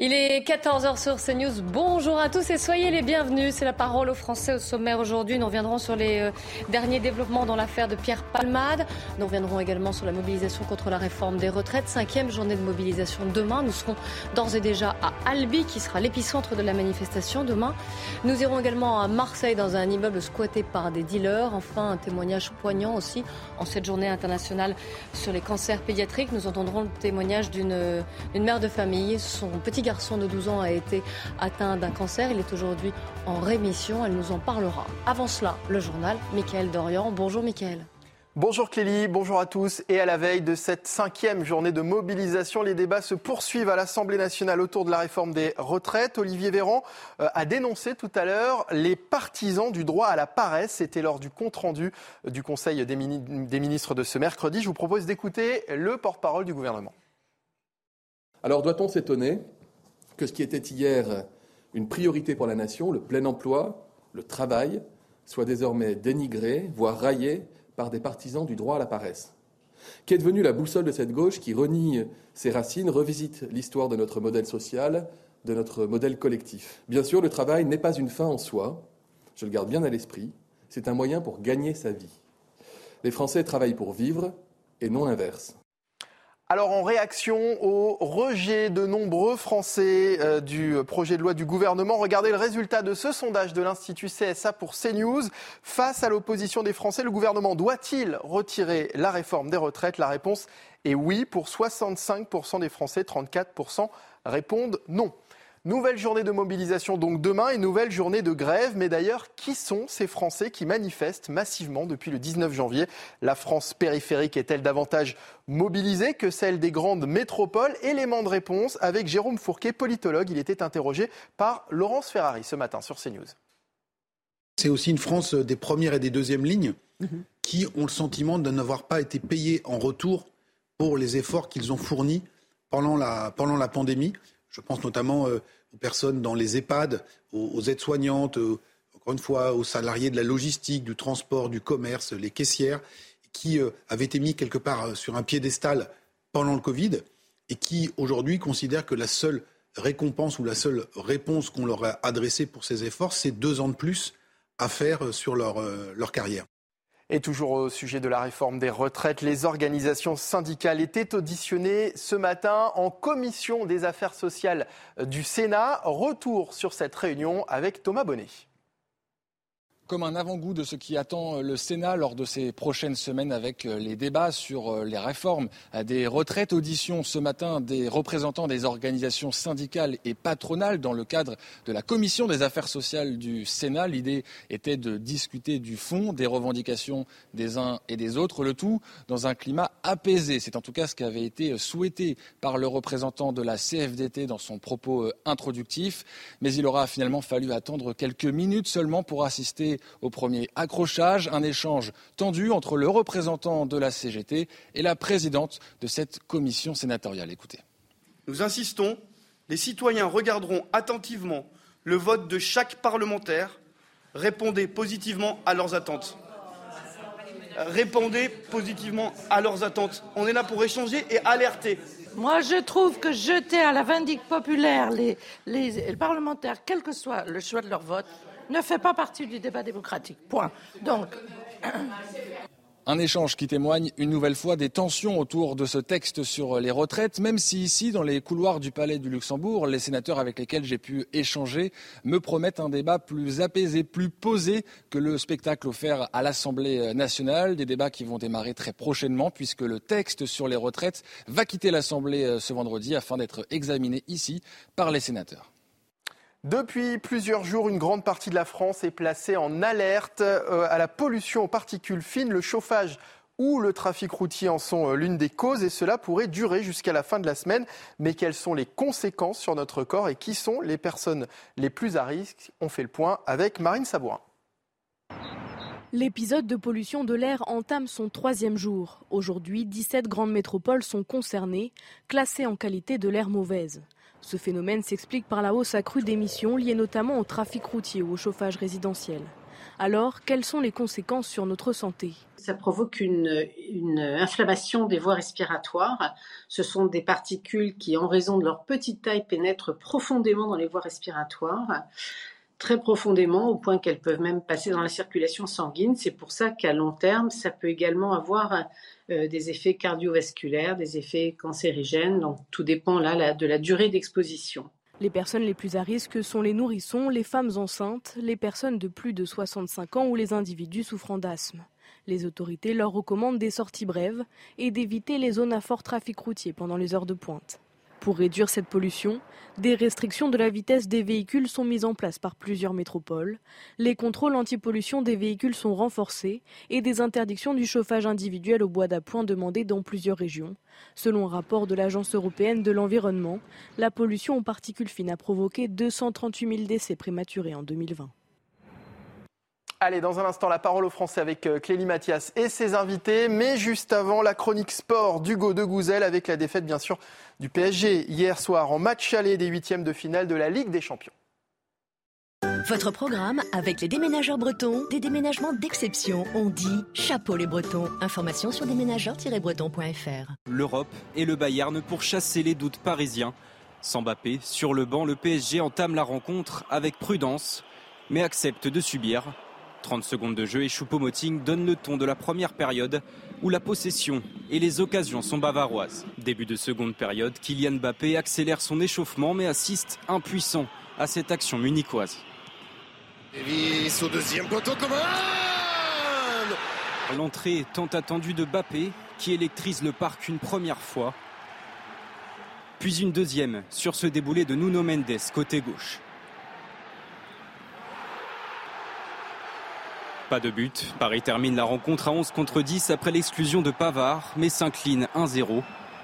Il est 14h sur CNews. Bonjour à tous et soyez les bienvenus. C'est la parole aux Français au sommaire aujourd'hui. Nous reviendrons sur les euh, derniers développements dans l'affaire de Pierre Palmade. Nous reviendrons également sur la mobilisation contre la réforme des retraites. Cinquième journée de mobilisation demain. Nous serons d'ores et déjà à Albi, qui sera l'épicentre de la manifestation demain. Nous irons également à Marseille, dans un immeuble squatté par des dealers. Enfin, un témoignage poignant aussi en cette journée internationale sur les cancers pédiatriques. Nous entendrons le témoignage d'une mère de famille. Son petit garçon de 12 ans a été atteint d'un cancer. Il est aujourd'hui en rémission. Elle nous en parlera. Avant cela, le journal, Mickaël Dorian. Bonjour Mickaël. Bonjour Clélie, bonjour à tous. Et à la veille de cette cinquième journée de mobilisation, les débats se poursuivent à l'Assemblée nationale autour de la réforme des retraites. Olivier Véran euh, a dénoncé tout à l'heure les partisans du droit à la paresse. C'était lors du compte-rendu du Conseil des ministres de ce mercredi. Je vous propose d'écouter le porte-parole du gouvernement. Alors doit-on s'étonner que ce qui était hier une priorité pour la nation, le plein emploi, le travail, soit désormais dénigré, voire raillé par des partisans du droit à la paresse. Qu'est devenue la boussole de cette gauche qui renie ses racines, revisite l'histoire de notre modèle social, de notre modèle collectif Bien sûr, le travail n'est pas une fin en soi, je le garde bien à l'esprit, c'est un moyen pour gagner sa vie. Les Français travaillent pour vivre et non l'inverse. Alors en réaction au rejet de nombreux Français euh, du projet de loi du gouvernement, regardez le résultat de ce sondage de l'Institut CSA pour CNews. Face à l'opposition des Français, le gouvernement doit-il retirer la réforme des retraites? La réponse est oui pour 65% des Français, 34% répondent non. Nouvelle journée de mobilisation donc demain et nouvelle journée de grève. Mais d'ailleurs, qui sont ces Français qui manifestent massivement depuis le 19 janvier? La France périphérique est-elle davantage mobilisée que celle des grandes métropoles? Élément de réponse avec Jérôme Fourquet, politologue. Il était interrogé par Laurence Ferrari ce matin sur CNews. C'est aussi une France des premières et des deuxièmes lignes qui ont le sentiment de n'avoir pas été payés en retour pour les efforts qu'ils ont fournis pendant la, pendant la pandémie. Je pense notamment euh, aux personnes dans les EHPAD, aux, aides-soignantes, euh, encore une fois, aux salariés de la logistique, du transport, du commerce, les caissières, qui euh, avaient été mis quelque part sur un piédestal pendant le Covid et qui aujourd'hui considèrent que la seule récompense ou la seule réponse qu'on leur a adressée pour ces efforts, c'est deux ans de plus à faire sur leur, leur carrière. Et toujours au sujet de la réforme des retraites, les organisations syndicales étaient auditionnées ce matin en commission des affaires sociales du Sénat. Retour sur cette réunion avec Thomas Bonnet comme un avant-goût de ce qui attend le Sénat lors de ces prochaines semaines avec euh, les débats sur euh, les réformes des retraites. Audition ce matin des représentants des organisations syndicales et patronales dans le cadre de la commission des affaires sociales du Sénat. L'idée était de discuter du fond des revendications des uns et des autres, le tout dans un climat apaisé. C'est en tout cas ce qui avait été souhaité par le représentant de la CFDT dans son propos euh, introductif. Mais il aura finalement fallu attendre quelques minutes seulement pour assister au premier accrochage, un échange tendu entre le représentant de la CGT et la présidente de cette commission sénatoriale. Écoutez. Nous insistons, les citoyens regarderont attentivement le vote de chaque parlementaire. Répondez positivement à leurs attentes. Répondez positivement à leurs attentes. On est là pour échanger et alerter. Moi, je trouve que jeter à la vindicte populaire les, les parlementaires, quel que soit le choix de leur vote, ne fait pas partie du débat démocratique. Point. Donc. Un échange qui témoigne une nouvelle fois des tensions autour de ce texte sur les retraites, même si ici, dans les couloirs du Palais du Luxembourg, les sénateurs avec lesquels j'ai pu échanger me promettent un débat plus apaisé, plus posé que le spectacle offert à l'Assemblée nationale, des débats qui vont démarrer très prochainement puisque le texte sur les retraites va quitter l'Assemblée ce vendredi afin d'être examiné ici par les sénateurs. Depuis plusieurs jours, une grande partie de la France est placée en alerte euh, à la pollution aux particules fines. Le chauffage ou le trafic routier en sont euh, l'une des causes et cela pourrait durer jusqu'à la fin de la semaine. Mais quelles sont les conséquences sur notre corps et qui sont les personnes les plus à risque? On fait le point avec Marine Sabourin. L'épisode de pollution de l'air entame son troisième jour. Aujourd'hui, 17 grandes métropoles sont concernées, classées en qualité de l'air mauvaise. Ce phénomène s'explique par la hausse accrue d'émissions liées notamment au trafic routier ou au chauffage résidentiel. Alors, quelles sont les conséquences sur notre santé? Ça provoque une, inflammation des voies respiratoires. Ce sont des particules qui, en raison de leur petite taille, pénètrent profondément dans les voies respiratoires très profondément au point qu'elles peuvent même passer dans la circulation sanguine. C'est pour ça qu'à long terme, ça peut également avoir euh, des effets cardiovasculaires, des effets cancérigènes. Donc tout dépend de la durée d'exposition. Les personnes les plus à risque sont les nourrissons, les femmes enceintes, les personnes de plus de 65 ans ou les individus souffrant d'asthme. Les autorités leur recommandent des sorties brèves et d'éviter les zones à fort trafic routier pendant les heures de pointe. Pour réduire cette pollution, des restrictions de la vitesse des véhicules sont mises en place par plusieurs métropoles, les contrôles anti-pollution des véhicules sont renforcés et des interdictions du chauffage individuel au bois d'appoint demandées dans plusieurs régions. Selon un rapport de l'Agence européenne de l'environnement, la pollution aux particules fines a provoqué 238 000 décès prématurés en 2020. Allez, dans un instant, la parole au Français avec euh, Clélie Mathias et ses invités. Mais juste avant, la chronique sport d'Hugo de Gouzel avec la défaite, bien sûr, du PSG hier soir en match aller des huitièmes de finale de la Ligue des Champions. Votre programme avec les déménageurs bretons, des déménagements d'exception. On dit chapeau les bretons. Information sur déménageurs-bretons.fr. L'Europe et le Bayern pour chasser les doutes parisiens. Sans Mbappé, sur le banc, le PSG entame la rencontre avec prudence, mais accepte de subir 30 secondes de jeu et Choupo-Moting donne le ton de la première période où la possession et les occasions sont bavaroises. Début de seconde période, Kylian Mbappé accélère son échauffement mais assiste impuissant à cette action munichoise. au deuxième poteau L'entrée tant attendue de Mbappé qui électrise le parc une première fois. Puis une deuxième sur ce déboulé de Nuno Mendes côté gauche. Pas de but. Paris termine la rencontre à 11 contre 10 après l'exclusion de Pavard, mais s'incline 1-0.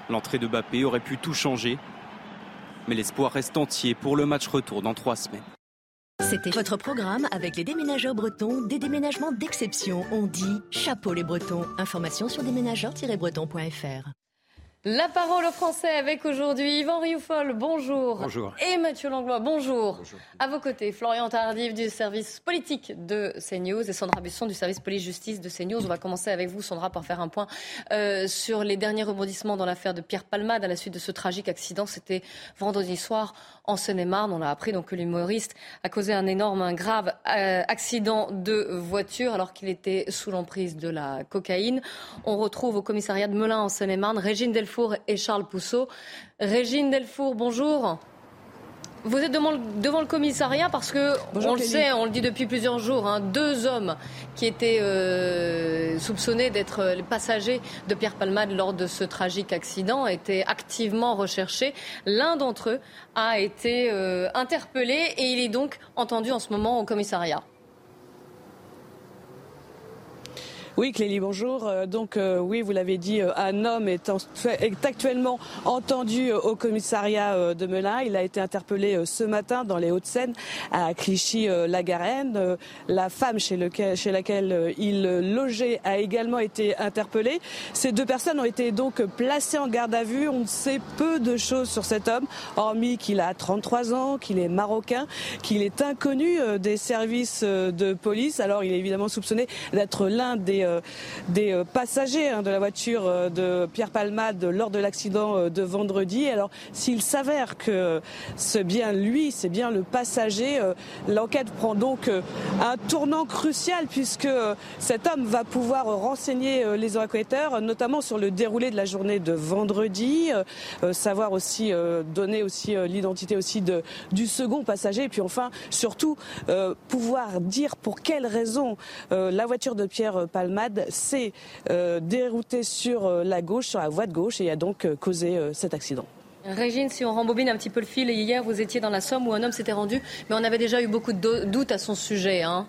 L'entrée de Bappé aurait pu tout changer. Mais l'espoir reste entier pour le match retour dans trois semaines. C'était votre programme avec les déménageurs bretons, des déménagements d'exception. On dit chapeau les bretons. Information sur déménageurs-bretons.fr. La parole aux Français avec aujourd'hui Yvan Rioufol, bonjour. Bonjour. Et Mathieu Langlois, bonjour. bonjour. À vos côtés, Florian Tardif du service politique de CNews et Sandra Busson du service police-justice de CNews. On va commencer avec vous, Sandra, pour faire un point euh, sur les derniers rebondissements dans l'affaire de Pierre Palmade à la suite de ce tragique accident. C'était vendredi soir en Seine-et-Marne. On a appris donc que l'humoriste a causé un énorme, un grave euh, accident de voiture alors qu'il était sous l'emprise de la cocaïne. On retrouve au commissariat de Melun en Seine-et-Marne Régine Delfour et Charles Pousseau. Régine Delfour, bonjour. Vous êtes devant le commissariat parce que, on le sait, on le dit depuis plusieurs jours, hein, deux hommes qui étaient euh, soupçonnés d'être euh, les passagers de Pierre Palmade lors de ce tragique accident étaient activement recherchés. L'un d'entre eux a été euh, interpellé et il est donc entendu en ce moment au commissariat. Oui, Clélie, bonjour. Euh, donc, euh, oui, vous l'avez dit, euh, un homme est, actuellement entendu au commissariat de Melun. Il a été interpellé ce matin dans les Hauts-de-Seine à Clichy-la-Garenne. La femme chez, laquelle il logeait a également été interpellée. Ces deux personnes ont été donc placées en garde à vue. On sait peu de choses sur cet homme, hormis qu'il a 33 ans, qu'il est marocain, qu'il est inconnu des services de police. Alors, il est évidemment soupçonné d'être l'un des des, euh, passagers hein, de la voiture euh, de Pierre Palmade lors de l'accident euh, de vendredi. Alors s'il s'avère que c'est bien lui, c'est bien le passager, l'enquête prend donc un tournant crucial puisque cet homme va pouvoir renseigner les enquêteurs, notamment sur le déroulé de la journée de vendredi, savoir aussi donner aussi l'identité aussi du second passager, et puis enfin surtout pouvoir dire pour quelles raisons la voiture de Pierre Palmade s'est euh, dérouté sur euh, la gauche, sur la voie de gauche, et a donc euh, causé cet accident. Régine, si on rembobine un petit peu le fil, hier vous étiez dans la Somme où un homme s'était rendu, mais on avait déjà eu beaucoup de doutes à son sujet. Hein.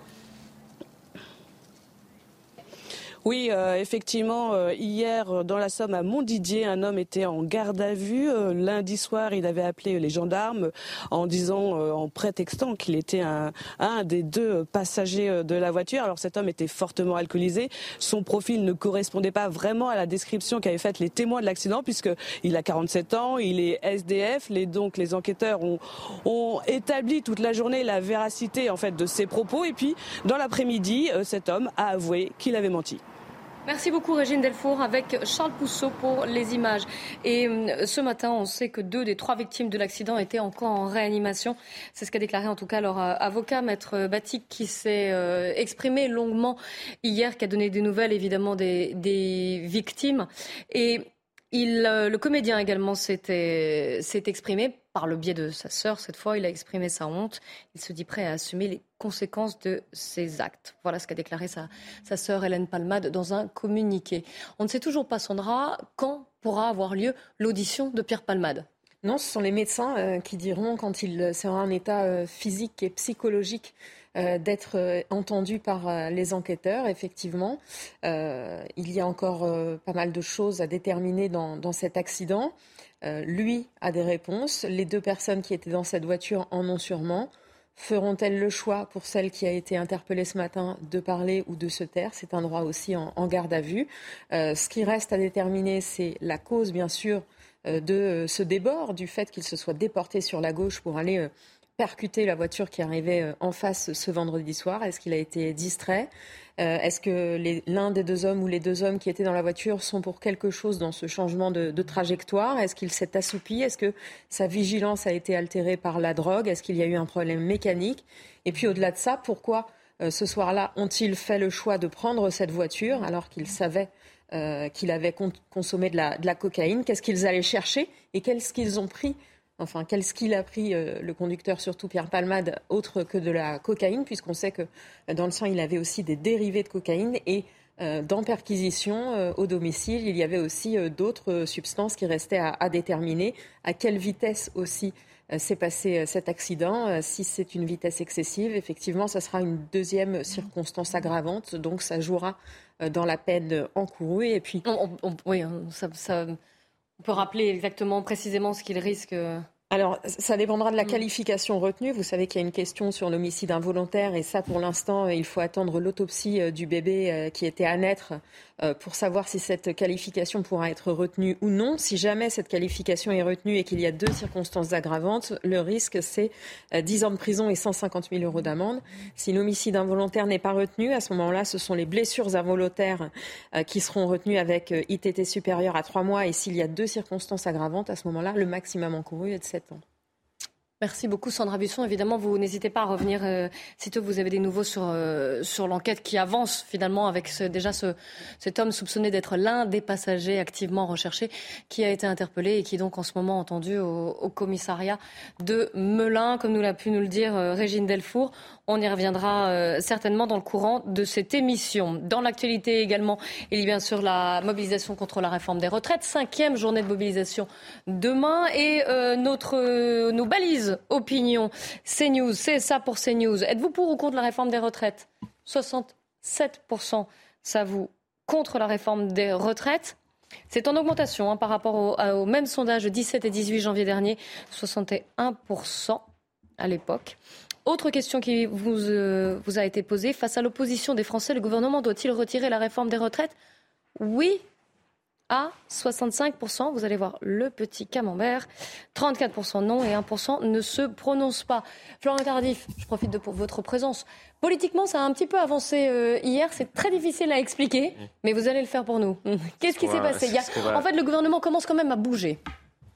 Oui, euh, effectivement, euh, hier, dans la Somme, à Montdidier, un homme était en garde à vue. Euh, lundi soir, il avait appelé les gendarmes en disant, en prétextant qu'il était un, un, des deux passagers de la voiture. Alors cet homme était fortement alcoolisé. Son profil ne correspondait pas vraiment à la description qu'avaient faite les témoins de l'accident, puisqu'il a 47 ans, il est SDF. Les, donc les enquêteurs ont, ont établi toute la journée la véracité en fait de ses propos. Et puis, dans l'après-midi, cet homme a avoué qu'il avait menti. Merci beaucoup Régine Delfour avec Charles Pousseau pour les images. Et euh, ce matin, on sait que deux des trois victimes de l'accident étaient encore en réanimation. C'est ce qu'a déclaré en tout cas leur euh, avocat, Maître Batik, qui s'est euh, exprimé longuement hier, qui a donné des nouvelles évidemment des, victimes. Et il, le comédien également s'est exprimé par le biais de sa sœur. Cette fois, il a exprimé sa honte. Il se dit prêt à assumer les conséquences de ses actes. Voilà ce qu'a déclaré sa, sœur Hélène Palmade dans un communiqué. On ne sait toujours pas, Sandra, quand pourra avoir lieu l'audition de Pierre Palmade. Non, ce sont les médecins euh, qui diront quand il sera en état euh, physique et psychologique euh, d'être entendu par les enquêteurs, effectivement. il y a encore pas mal de choses à déterminer dans cet accident. Lui a des réponses. Les deux personnes qui étaient dans cette voiture en ont sûrement. Feront-elles le choix, pour celle qui a été interpellée ce matin, de parler ou de se taire? C'est un droit aussi en, garde à vue. Euh, ce qui reste à déterminer, c'est la cause, bien sûr, euh, de ce débord, du fait qu'il se soit déporté sur la gauche pour aller euh, percuter la voiture qui arrivait en face ce vendredi soir. Est-ce qu'il a été distrait? Euh, est-ce que l'un des deux hommes ou les deux hommes qui étaient dans la voiture sont pour quelque chose dans ce changement de, trajectoire? Est-ce qu'il s'est assoupi? Est-ce que sa vigilance a été altérée par la drogue? Est-ce qu'il y a eu un problème mécanique? Et puis au-delà de ça, pourquoi euh, ce soir-là ont-ils fait le choix de prendre cette voiture alors qu'ils savaient euh, qu'il avait consommé de la, de la cocaïne? Qu'est-ce qu'ils allaient chercher et qu'est-ce qu'ils ont pris enfin qu'est-ce qu'il a pris euh, le conducteur, surtout Pierre Palmade, autre que de la cocaïne, puisqu'on sait que euh, dans le sang, il avait aussi des dérivés de cocaïne et euh, dans perquisition au domicile, il y avait aussi d'autres substances qui restaient à, déterminer. À quelle vitesse aussi s'est passé cet accident? Si c'est une vitesse excessive, effectivement, ça sera une deuxième circonstance aggravante, donc ça jouera dans la peine encourue. Et puis, oui, ça, ça on peut rappeler exactement, précisément ce qu'il risque euh, alors, ça dépendra de la mm. qualification retenue. Vous savez qu'il y a une question sur l'homicide involontaire et ça, pour l'instant, il faut attendre l'autopsie euh, du bébé euh, qui était à naître pour savoir si cette qualification pourra être retenue ou non. Si jamais cette qualification est retenue et qu'il y a deux circonstances aggravantes, le risque, c'est 10 ans de prison et 150 000 euros d'amende. Si l'homicide involontaire n'est pas retenu, à ce moment-là, ce sont les blessures involontaires qui seront retenues avec ITT supérieur à 3 mois. Et s'il y a deux circonstances aggravantes, à ce moment-là, le maximum encouru est de 7 Merci beaucoup Sandra Busson. Évidemment, vous n'hésitez pas à revenir euh, sitôt vous avez des nouveaux sur, euh, sur l'enquête qui avance finalement avec déjà ce, cet homme soupçonné d'être l'un des passagers activement recherchés qui a été interpellé et qui donc en ce moment entendu au, au commissariat de Melun, comme nous l'a pu nous le dire euh, Régine Delfour. On y reviendra euh, certainement dans le courant de cette émission. Dans l'actualité également, il y a bien sûr la mobilisation contre la réforme des retraites. Cinquième journée de mobilisation demain. Et euh, notre, euh, nos balises opinion, CNews, c'est ça pour CNews. Êtes-vous pour ou contre la réforme des retraites? 67% ça vous contre la réforme des retraites. C'est en augmentation hein, par rapport au, au, même sondage de 17 et 18 janvier dernier, 61% à l'époque. Autre question qui vous, euh, vous a été posée. Face à l'opposition des Français, le gouvernement doit-il retirer la réforme des retraites? Oui à 65%. Vous allez voir le petit camembert. 34% non et 1% ne se prononce pas. Florent Tardif, je profite de votre présence. Politiquement, ça a un petit peu avancé euh, hier. C'est très difficile à expliquer, mais vous allez le faire pour nous. Qu'est-ce qui s'est passé? En fait, le gouvernement commence quand même à bouger.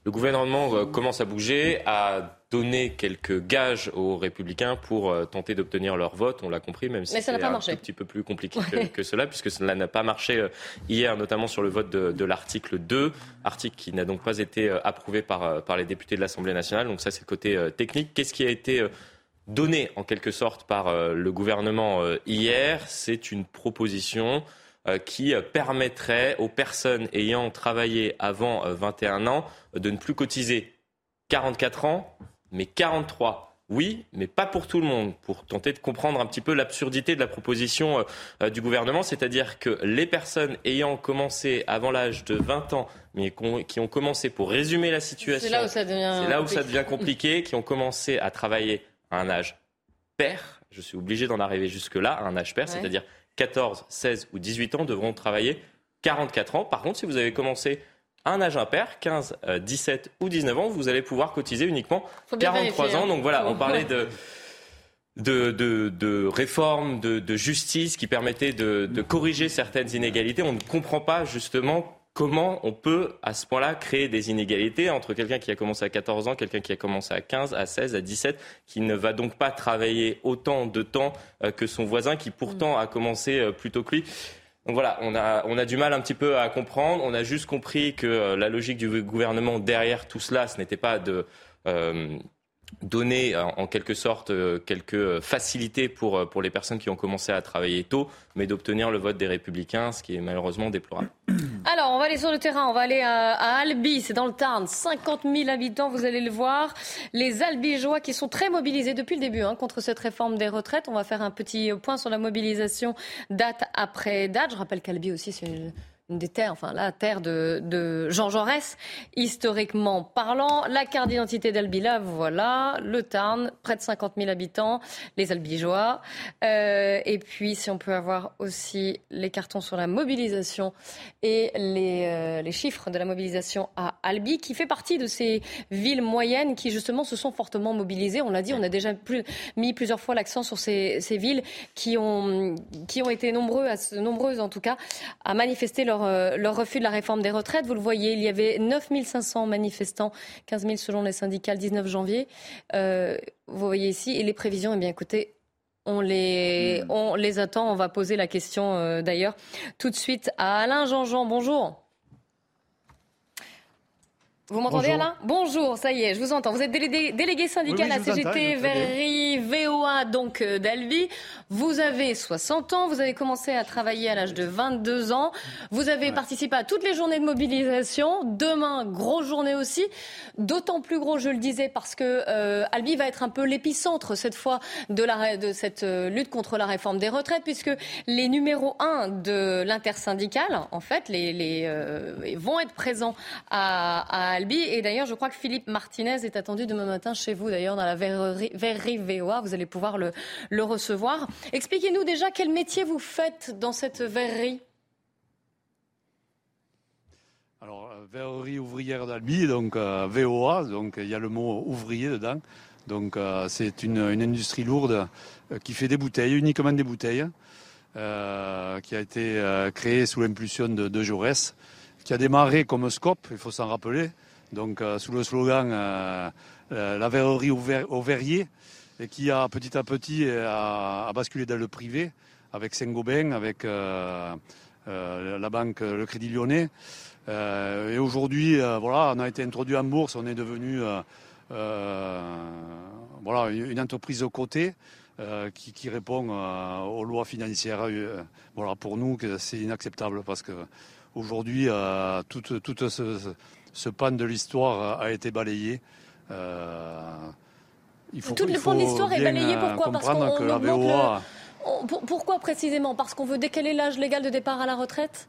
Le gouvernement euh, commence à bouger, à donner quelques gages aux républicains pour euh, tenter d'obtenir leur vote. On l'a compris, même si c'est un petit peu plus compliqué que, cela, puisque cela n'a pas marché euh, hier, notamment sur le vote de, l'article 2, article qui n'a donc pas été approuvé par, par les députés de l'Assemblée nationale. Donc ça, c'est le côté technique. Qu'est-ce qui a été donné en quelque sorte par le gouvernement hier? C'est une proposition qui permettrait aux personnes ayant travaillé avant 21 euh, ans de ne plus cotiser. 44 ans, mais 43 oui, mais pas pour tout le monde, pour tenter de comprendre un petit peu l'absurdité de la proposition euh, du gouvernement, c'est-à-dire que les personnes ayant commencé avant l'âge de 20 ans, mais qui ont commencé, pour résumer la situation, c'est là où ça devient, là où ça devient compliqué, qui ont commencé à travailler à un âge pair, je suis obligé d'en arriver jusque-là, à un âge pair, c'est-à-dire 14, 16 ou 18 ans devront travailler 44 ans. Par contre, si vous avez commencé un âge impair, 15, 17 ou 19 ans, vous allez pouvoir cotiser uniquement 43 ans. Hein. Donc voilà, on parlait de... De, de, de, réformes, de, de, justice qui permettaient de, de, corriger certaines inégalités. On ne comprend pas justement comment on peut à ce point-là créer des inégalités entre quelqu'un qui a commencé à 14 ans, quelqu'un qui a commencé à 15, à 16, à 17, qui ne va donc pas travailler autant de temps euh, que son voisin qui pourtant a commencé euh, plus tôt que lui. Donc voilà, on a, on a du mal un petit peu à comprendre. On a juste compris que euh, la logique du gouvernement derrière tout cela, ce n'était pas de euh, donner en quelque sorte quelques facilités pour, pour les personnes qui ont commencé à travailler tôt, mais d'obtenir le vote des républicains, ce qui est malheureusement déplorable. Alors, on va aller sur le terrain, on va aller à, Albi, c'est dans le Tarn, 50 000 habitants, vous allez le voir. Les Albigeois qui sont très mobilisés depuis le début hein, contre cette réforme des retraites. On va faire un petit point sur la mobilisation date après date. Je rappelle qu'Albi aussi, c'est des terres, enfin la terre de, Jean Jaurès, historiquement parlant. La carte d'identité d'Albila, voilà, le Tarn, près de 50 000 habitants, les Albigeois. Euh, et puis, si on peut avoir aussi les cartons sur la mobilisation et les, euh, les, chiffres de la mobilisation à Albi, qui fait partie de ces villes moyennes qui, justement, se sont fortement mobilisées. On l'a dit, on a déjà mis plusieurs fois l'accent sur ces, villes qui ont, été nombreuses en tout cas, à manifester leur euh, leur, refus de la réforme des retraites. Vous le voyez, il y avait 9500 manifestants, 15 000 selon les syndicats le 19 janvier. Euh, vous voyez ici, et les prévisions, eh bien écoutez, on les, hmm. on les attend. On va poser la question euh, d'ailleurs tout de suite à Alain Jean-Jean. Bonjour. Vous m'entendez Alain? Bonjour, ça y est, je vous entends. Vous êtes délégué, syndical à CGT Verri VOA donc euh, d'Albi. Vous avez 60 ans, vous avez commencé à travailler à l'âge de 22 ans. Vous avez participé à toutes les journées de mobilisation. Demain, grosse journée aussi. D'autant plus gros, je le disais, parce que euh, Albi va être un peu l'épicentre cette fois de, la, de cette euh, lutte contre la réforme des retraites, puisque les numéros 1 de l'intersyndicale, en fait, les, les vont être présents à, à et d'ailleurs, je crois que Philippe Martinez est attendu demain matin chez vous, d'ailleurs, dans la verrerie VOA. Vous allez pouvoir le, recevoir. Expliquez-nous déjà quel métier vous faites dans cette verrerie. Alors, euh, verrerie ouvrière d'Albi, donc euh, VOA, donc il y a le mot ouvrier dedans. Donc euh, c'est une, industrie lourde qui fait des bouteilles, uniquement des bouteilles, qui a été créée sous l'impulsion de, de Jaurès, qui a démarré comme Scope, il faut s'en rappeler, donc euh, sous le slogan euh, euh, la verrerie au, verrier, et qui a petit à petit a, basculé dans le privé avec Saint-Gobain, avec la banque Le Crédit Lyonnais. et aujourd'hui, voilà, on a été introduit en bourse, on est devenu voilà, une entreprise au côté. qui, répond aux lois financières. voilà, pour nous, c'est inacceptable parce que aujourd'hui, tout, tout ce, ce pan de l'histoire a été balayé. Euh, il faut, Tout le pan de l'histoire est balayé, pourquoi? Parce qu'on que la VOA... Pourquoi précisément? Parce qu'on veut décaler l'âge légal de départ à la retraite?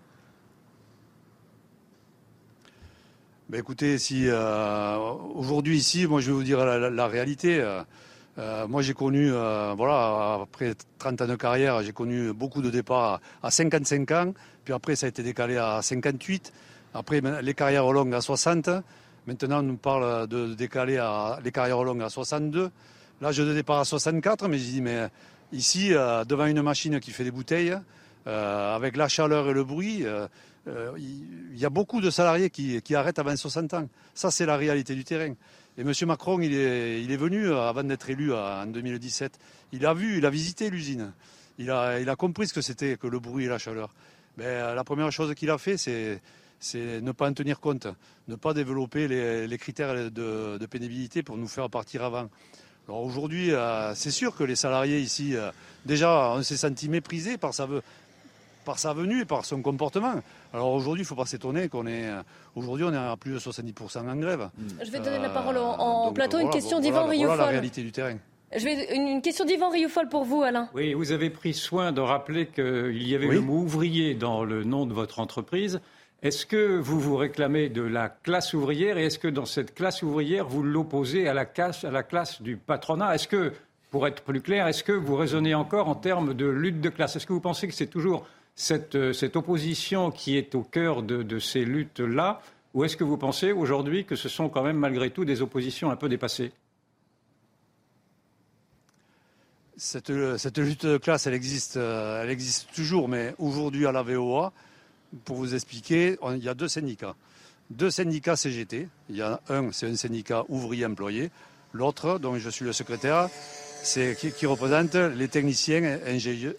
Ben écoutez, si euh, aujourd'hui ici, moi je vais vous dire la, réalité. Euh, moi j'ai connu, voilà, après 30 ans de carrière, j'ai connu beaucoup de départs à 55 ans, puis après ça a été décalé à 58. Après, les carrières longues à 60. Maintenant, on nous parle de décaler à, les carrières longues à 62. L'âge de départ à 64, mais je dis, mais ici, euh, devant une machine qui fait des bouteilles, euh, avec la chaleur et le bruit, euh, il y a beaucoup de salariés qui, arrêtent avant 60 ans. Ça, c'est la réalité du terrain. Et M. Macron, il est, il est venu avant d'être élu en 2017. Il a vu, il a visité l'usine. Il a, il a compris ce que c'était que le bruit et la chaleur. Mais la première chose qu'il a fait, c'est c'est ne pas en tenir compte, ne pas développer les, critères de, pénibilité pour nous faire partir avant. Alors aujourd'hui, euh, c'est sûr que les salariés ici, euh, déjà, on s'est senti méprisés par, par sa venue et par son comportement. Alors aujourd'hui, il ne faut pas s'étonner qu'on est. Aujourd'hui, on est à plus de 70% en grève. Je vais donner la parole en, plateau. une question d'Yvan Rioufol. Voilà la réalité du terrain. Je vais, une, question d'Yvan Rioufol pour vous, Alain. Oui, vous avez pris soin de rappeler qu'il y avait le mot ouvrier dans le nom de votre entreprise. Est-ce que vous vous réclamez de la classe ouvrière et est-ce que dans cette classe ouvrière, vous l'opposez à la classe, du patronat? Est-ce que, pour être plus clair, est-ce que vous raisonnez encore en termes de lutte de classe? Est-ce que vous pensez que c'est toujours cette, euh, opposition qui est au cœur de, ces luttes-là? Ou est-ce que vous pensez aujourd'hui que ce sont quand même malgré tout des oppositions un peu dépassées? Cette, cette, lutte de classe, euh, elle existe toujours, mais aujourd'hui à la VOA, pour vous expliquer, il y a deux syndicats. Deux syndicats CGT. Il y a un, c'est un syndicat ouvrier-employé. L'autre, dont je suis le secrétaire, c'est qui, représente les techniciens,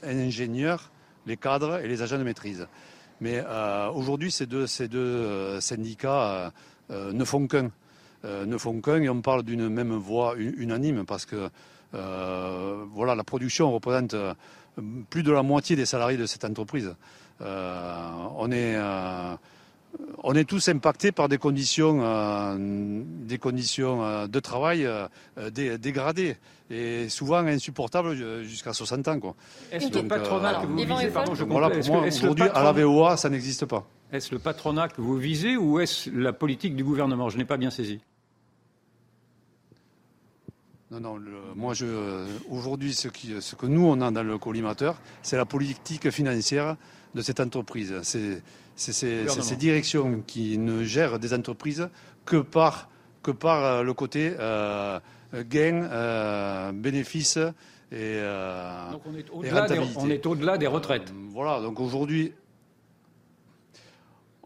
ingénieurs, les cadres et les agents de maîtrise. Mais euh, aujourd'hui, ces deux, ces deux euh, syndicats euh, ne font qu'un. ne font qu'un et on parle d'une même voix unanime parce que voilà, la production représente plus de la moitié des salariés de cette entreprise. Euh, on est euh, on est tous impactés par des conditions, euh, des conditions de travail dégradées et souvent insupportables jusqu'à 60 ans. Est-ce le patronat que vous visez pardon, je voilà, pour moi, aujourd'hui, à la VOA, ça n'existe pas. Est-ce le patronat que vous visez ou est-ce la politique du gouvernement? Je n'ai pas bien saisi. Non, non, moi, aujourd'hui, ce, ce, que nous, on a dans le collimateur, c'est la politique financière de cette entreprise. C'est ces directions qui ne gèrent des entreprises que par, que par euh, le côté euh, gain, euh, bénéfice et, euh, donc on est au-delà des, au des, retraites. voilà, donc aujourd'hui,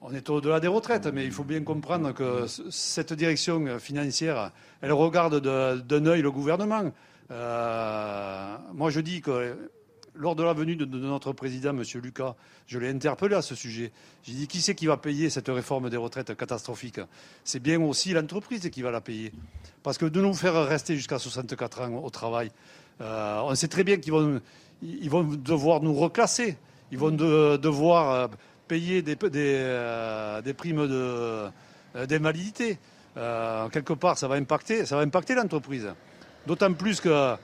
on est au-delà des retraites, mais il faut bien comprendre que cette direction financière, elle regarde d'un œil le gouvernement. moi, je dis que lors de la venue de, notre président, M. Lucas, je l'ai interpellé à ce sujet. J'ai dit qui c'est qui va payer cette réforme des retraites catastrophique? C'est bien aussi l'entreprise qui va la payer. Parce que de nous faire rester jusqu'à 64 ans au travail, euh, on sait très bien qu'ils vont, ils vont devoir nous reclasser. Ils vont devoir euh, payer des, euh, des, primes de, d'invalidité. quelque part, ça va impacter, ça va impacter l'entreprise. D'autant plus que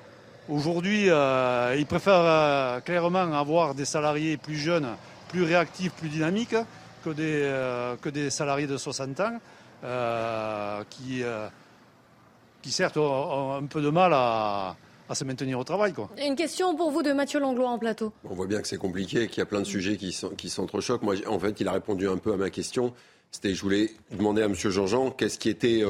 Aujourd'hui, euh, ils préfèrent euh, clairement avoir des salariés plus jeunes, plus réactifs, plus dynamiques que des, euh, que des salariés de 60 ans qui, qui, certes, ont, un peu de mal à, se maintenir au travail. Quoi. Une question pour vous de Mathieu Langlois en plateau. On voit bien que c'est compliqué, qu'il y a plein de sujets qui, sont, qui s'entrechoquent. Moi, en fait, il a répondu un peu à ma question. C'était, je voulais demander à M. Jean-Jean qu'est-ce qui était,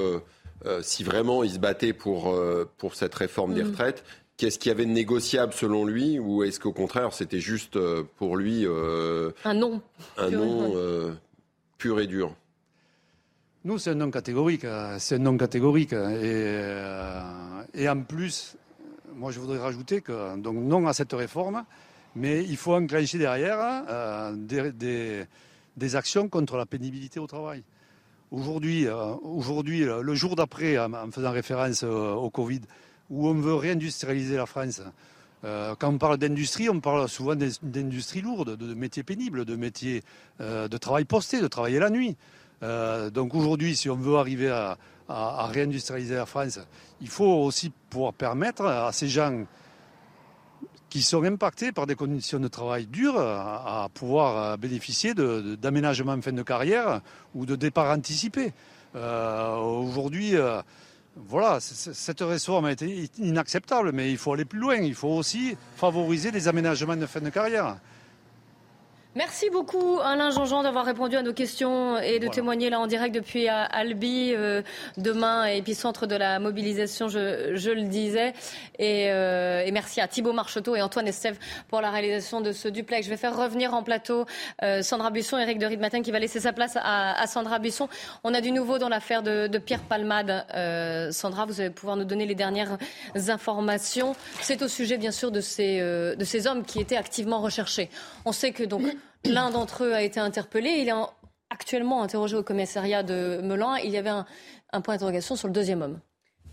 si vraiment il se battait pour, pour cette réforme des mm. retraites, Qu'est-ce qu'il y avait de négociable selon lui ou est-ce qu'au contraire c'était juste euh, pour lui euh, un non un non euh, pur et dur? Nous c'est un non catégorique, c'est un non catégorique et, et en plus moi je voudrais rajouter que donc non à cette réforme mais il faut enclencher derrière des, des, actions contre la pénibilité au travail. Aujourd'hui, aujourd'hui le jour d'après, en faisant référence au Covid, où on veut réindustrialiser la France. Euh, quand on parle d'industrie, on parle souvent d'industrie lourde, de, métiers pénibles, de métiers euh, de travail posté, de travailler la nuit. Euh, donc aujourd'hui, si on veut arriver à, réindustrialiser la France, il faut aussi pouvoir permettre à ces gens qui sont impactés par des conditions de travail dures à, pouvoir bénéficier d'aménagements en fin de carrière ou de départ anticipé. aujourd'hui, voilà, cette réforme a été inacceptable, mais il faut aller plus loin. Il faut aussi favoriser les aménagements de fin de carrière. Merci beaucoup Alain Jean-Jean d'avoir répondu à nos questions et de témoigner là en direct depuis Albi, euh, demain épicentre de la mobilisation, je, le disais. Euh, et, merci à Thibaut Marcheteau et Antoine Estève pour la réalisation de ce duplex. Je vais faire revenir en plateau euh, Sandra Buisson, Eric de Matin qui va laisser sa place à, Sandra Buisson. On a du nouveau dans l'affaire de, Pierre Palmade. Sandra, vous allez pouvoir nous donner les dernières informations. C'est au sujet bien sûr de ces, de ces hommes qui étaient activement recherchés. On sait que donc L'un d'entre eux a été interpellé. Il est actuellement interrogé au commissariat de Melun. Il y avait un, point d'interrogation sur le deuxième homme.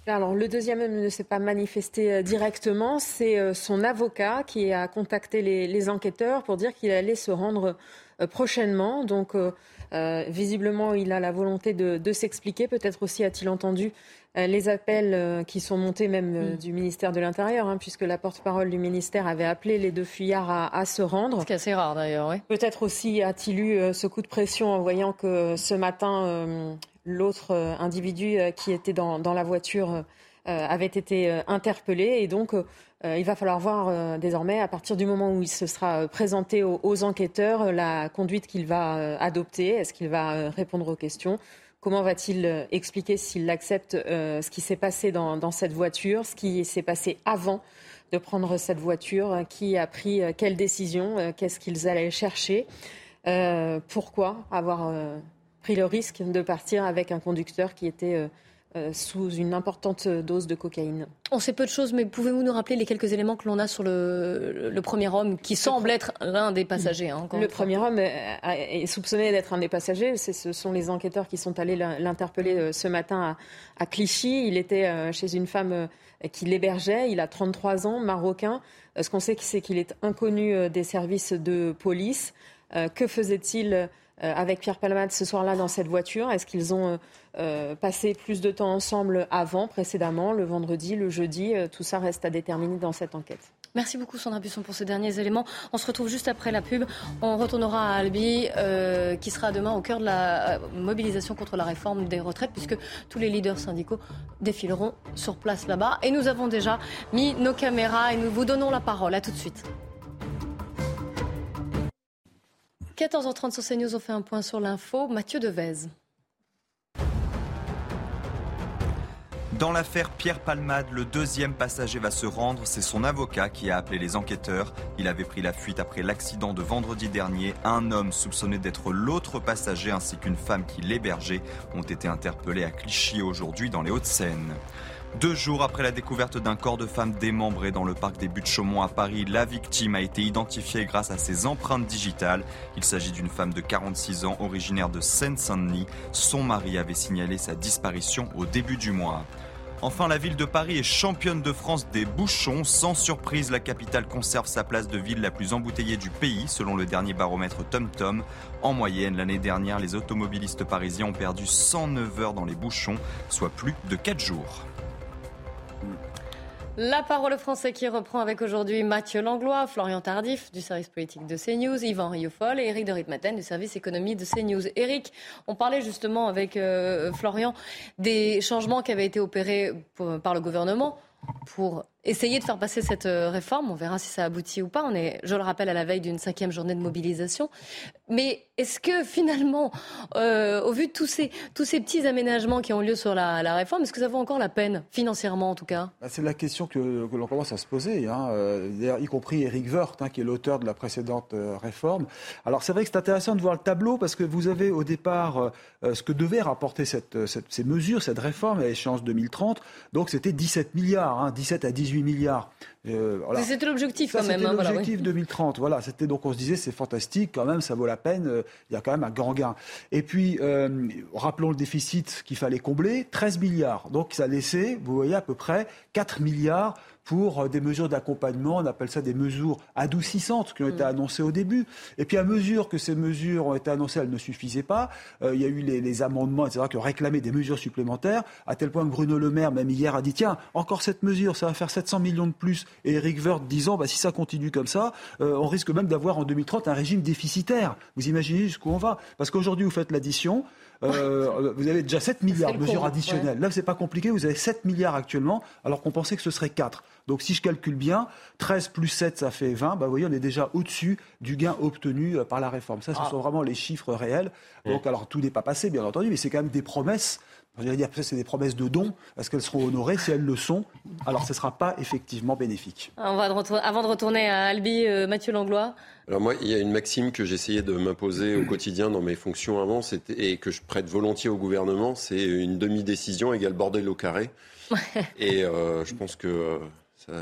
alors, le deuxième homme ne s'est pas manifesté euh, directement. C'est euh, son avocat qui a contacté les, enquêteurs pour dire qu'il allait se rendre euh, prochainement. Donc, visiblement, il a la volonté de, s'expliquer. Peut-être aussi a-t-il entendu les appels qui sont montés même mm. du ministère de l'Intérieur, hein, puisque la porte-parole du ministère avait appelé les deux fuyards à, se rendre. C'est assez rare d'ailleurs, oui. Peut-être aussi a-t-il eu ce coup de pression en voyant que ce matin, l'autre euh, individu euh, qui était dans, la voiture euh, avait été interpellé et donc il va falloir voir désormais, à partir du moment où il se sera présenté aux, enquêteurs, la conduite qu'il va adopter. Est-ce qu'il va répondre aux questions? Comment va-t-il expliquer s'il accepte ce qui s'est passé dans, cette voiture, ce qui s'est passé avant de prendre cette voiture, qui a pris quelle décision, qu'est-ce qu'ils allaient chercher, pourquoi avoir pris le risque de partir avec un conducteur qui était euh, euh, sous une importante dose de cocaïne. On sait peu de choses, mais pouvez-vous nous rappeler les quelques éléments que l'on a sur le, premier homme qui semble être l'un des passagers hein, Le premier homme est soupçonné d'être un des passagers. Ce sont les enquêteurs qui sont allés l'interpeller euh, ce matin à, Clichy. Il était chez une femme qui l'hébergeait. Il a 33 ans, marocain. Ce qu'on sait, c'est qu'il est inconnu des services de police. Que faisait-il euh, avec Pierre Palmade ce soir-là dans cette voiture? Est-ce qu'ils ont euh, euh, passé plus de temps ensemble avant, précédemment, le vendredi, le jeudi Tout ça reste à déterminer dans cette enquête. Merci beaucoup Sandra Busson pour ces derniers éléments. On se retrouve juste après la pub. On retournera à Albi, qui sera demain au cœur de la mobilisation contre la réforme des retraites, puisque tous les leaders syndicaux défileront sur place là-bas. Et nous avons déjà mis nos caméras et nous vous donnons la parole. À tout de suite. 14h30 sur CNews, on fait un point sur l'info. Mathieu Devez. Dans l'affaire Pierre Palmade, le deuxième passager va se rendre. C'est son avocat qui a appelé les enquêteurs. Il avait pris la fuite après l'accident de vendredi dernier. Un homme soupçonné d'être l'autre passager ainsi qu'une femme qui l'hébergeait ont été interpellés à Clichy aujourd'hui dans les Hauts-de-Seine. Deux jours après la découverte d'un corps de femme démembré dans le parc des Buttes-Chaumont à Paris, la victime a été identifiée grâce à ses empreintes digitales. Il s'agit d'une femme de 46 ans, originaire de Seine-Saint-Denis. Son mari avait signalé sa disparition au début du mois. Enfin, la ville de Paris est championne de France des bouchons. Sans surprise, la capitale conserve sa place de ville la plus embouteillée du pays, selon le dernier baromètre TomTom. En moyenne, l'année dernière, les automobilistes parisiens ont perdu 109 heures dans les bouchons, soit plus de 4 jours. La parole au français qui reprend avec aujourd'hui Mathieu Langlois, Florian Tardif du service politique de CNews, Yvan Riofol et Eric de Ritmaten du service économie de CNews. Eric, on parlait justement avec euh, Florian des changements qui avaient été opérés par le gouvernement pour essayer de faire passer cette euh, réforme. On verra si ça aboutit ou pas. On est, je le rappelle, à la veille d'une cinquième journée de mobilisation. Mais est-ce que finalement, euh, au vu de tous ces, tous ces petits aménagements qui ont lieu sur la, réforme, est-ce que ça vaut encore la peine, financièrement en tout cas? Bah, C'est la question que, l'on commence à se poser, hein. euh, y compris Eric Woerth, hein, qui est l'auteur de la précédente réforme. Alors c'est vrai que c'est intéressant de voir le tableau parce que vous avez au départ ce que devait rapporter cette, ces mesures, cette réforme à l'échéance 2030. Donc c'était 17 milliards, 17 hein, à 18 milliards. Euh, c'était l'objectif quand même. C'était hein, l'objectif 2030. Voilà, c'était donc on se disait c'est fantastique quand même, ça vaut la peine. Euh, il y a quand même un grand gain. Et puis euh, rappelons le déficit qu'il fallait combler, 13 milliards. Donc ça laissait, vous voyez à peu près 4 milliards pour euh, des mesures d'accompagnement, on appelle ça des mesures adoucissantes qui ont été mm. annoncées au début. Et puis à mesure que ces mesures ont été annoncées, elles ne suffisaient pas. Euh, il y a eu les, amendements, etc., qui ont réclamé des mesures supplémentaires, à tel point que Bruno Le Maire, même hier, a dit, tiens, encore cette mesure, ça va faire 700 millions de plus. Et Eric Woerth disant, bah, si ça continue comme ça, euh, on risque même d'avoir en 2030 un régime déficitaire. Vous imaginez jusqu'où on va Parce qu'aujourd'hui, vous faites l'addition. Euh, vous avez déjà 7 milliards de mesures additionnelles. Là, c'est pas compliqué, vous avez 7 milliards actuellement, alors qu'on pensait que ce serait 4. Donc si je calcule bien, 13 plus 7, ça fait 20. Bah, vous voyez, on est déjà au-dessus du gain obtenu euh, par la réforme. Ça, ce ah. sont vraiment les chiffres réels. Donc, alors, tout n'est pas passé, bien entendu, mais c'est quand même des promesses J'allais dire, c'est des promesses de dons. Est-ce qu'elles seront honorées Si elles le sont, alors ce ne sera pas effectivement bénéfique. On va avant de retourner à Albi, euh, Mathieu Langlois. Alors moi, il y a une maxime que j'essayais de m'imposer au quotidien dans mes fonctions avant, et que je prête volontiers au gouvernement, c'est une demi-décision égale bordel au carré. et euh, je pense que euh, ça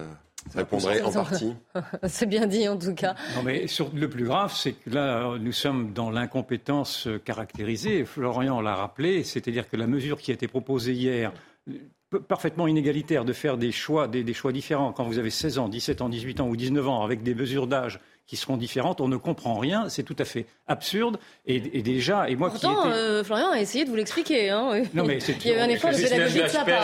ça répondrait en partie. c'est bien dit en tout cas. Non mais sur, le plus grave, c'est que là, nous sommes dans l'incompétence caractérisée. Florian l'a rappelé, c'est-à-dire que la mesure qui a été proposée hier parfaitement inégalitaire de faire des choix, des, choix différents quand vous avez 16 ans, 17 ans, 18 ans ou 19 ans avec des mesures d'âge qui seront différentes. On ne comprend rien. C'est tout à fait absurde. Et, déjà, et moi Pourtant, qui euh, Florian a essayé de vous l'expliquer. Hein. Non, mais Il y a eu un effort de pédagogie de sa part.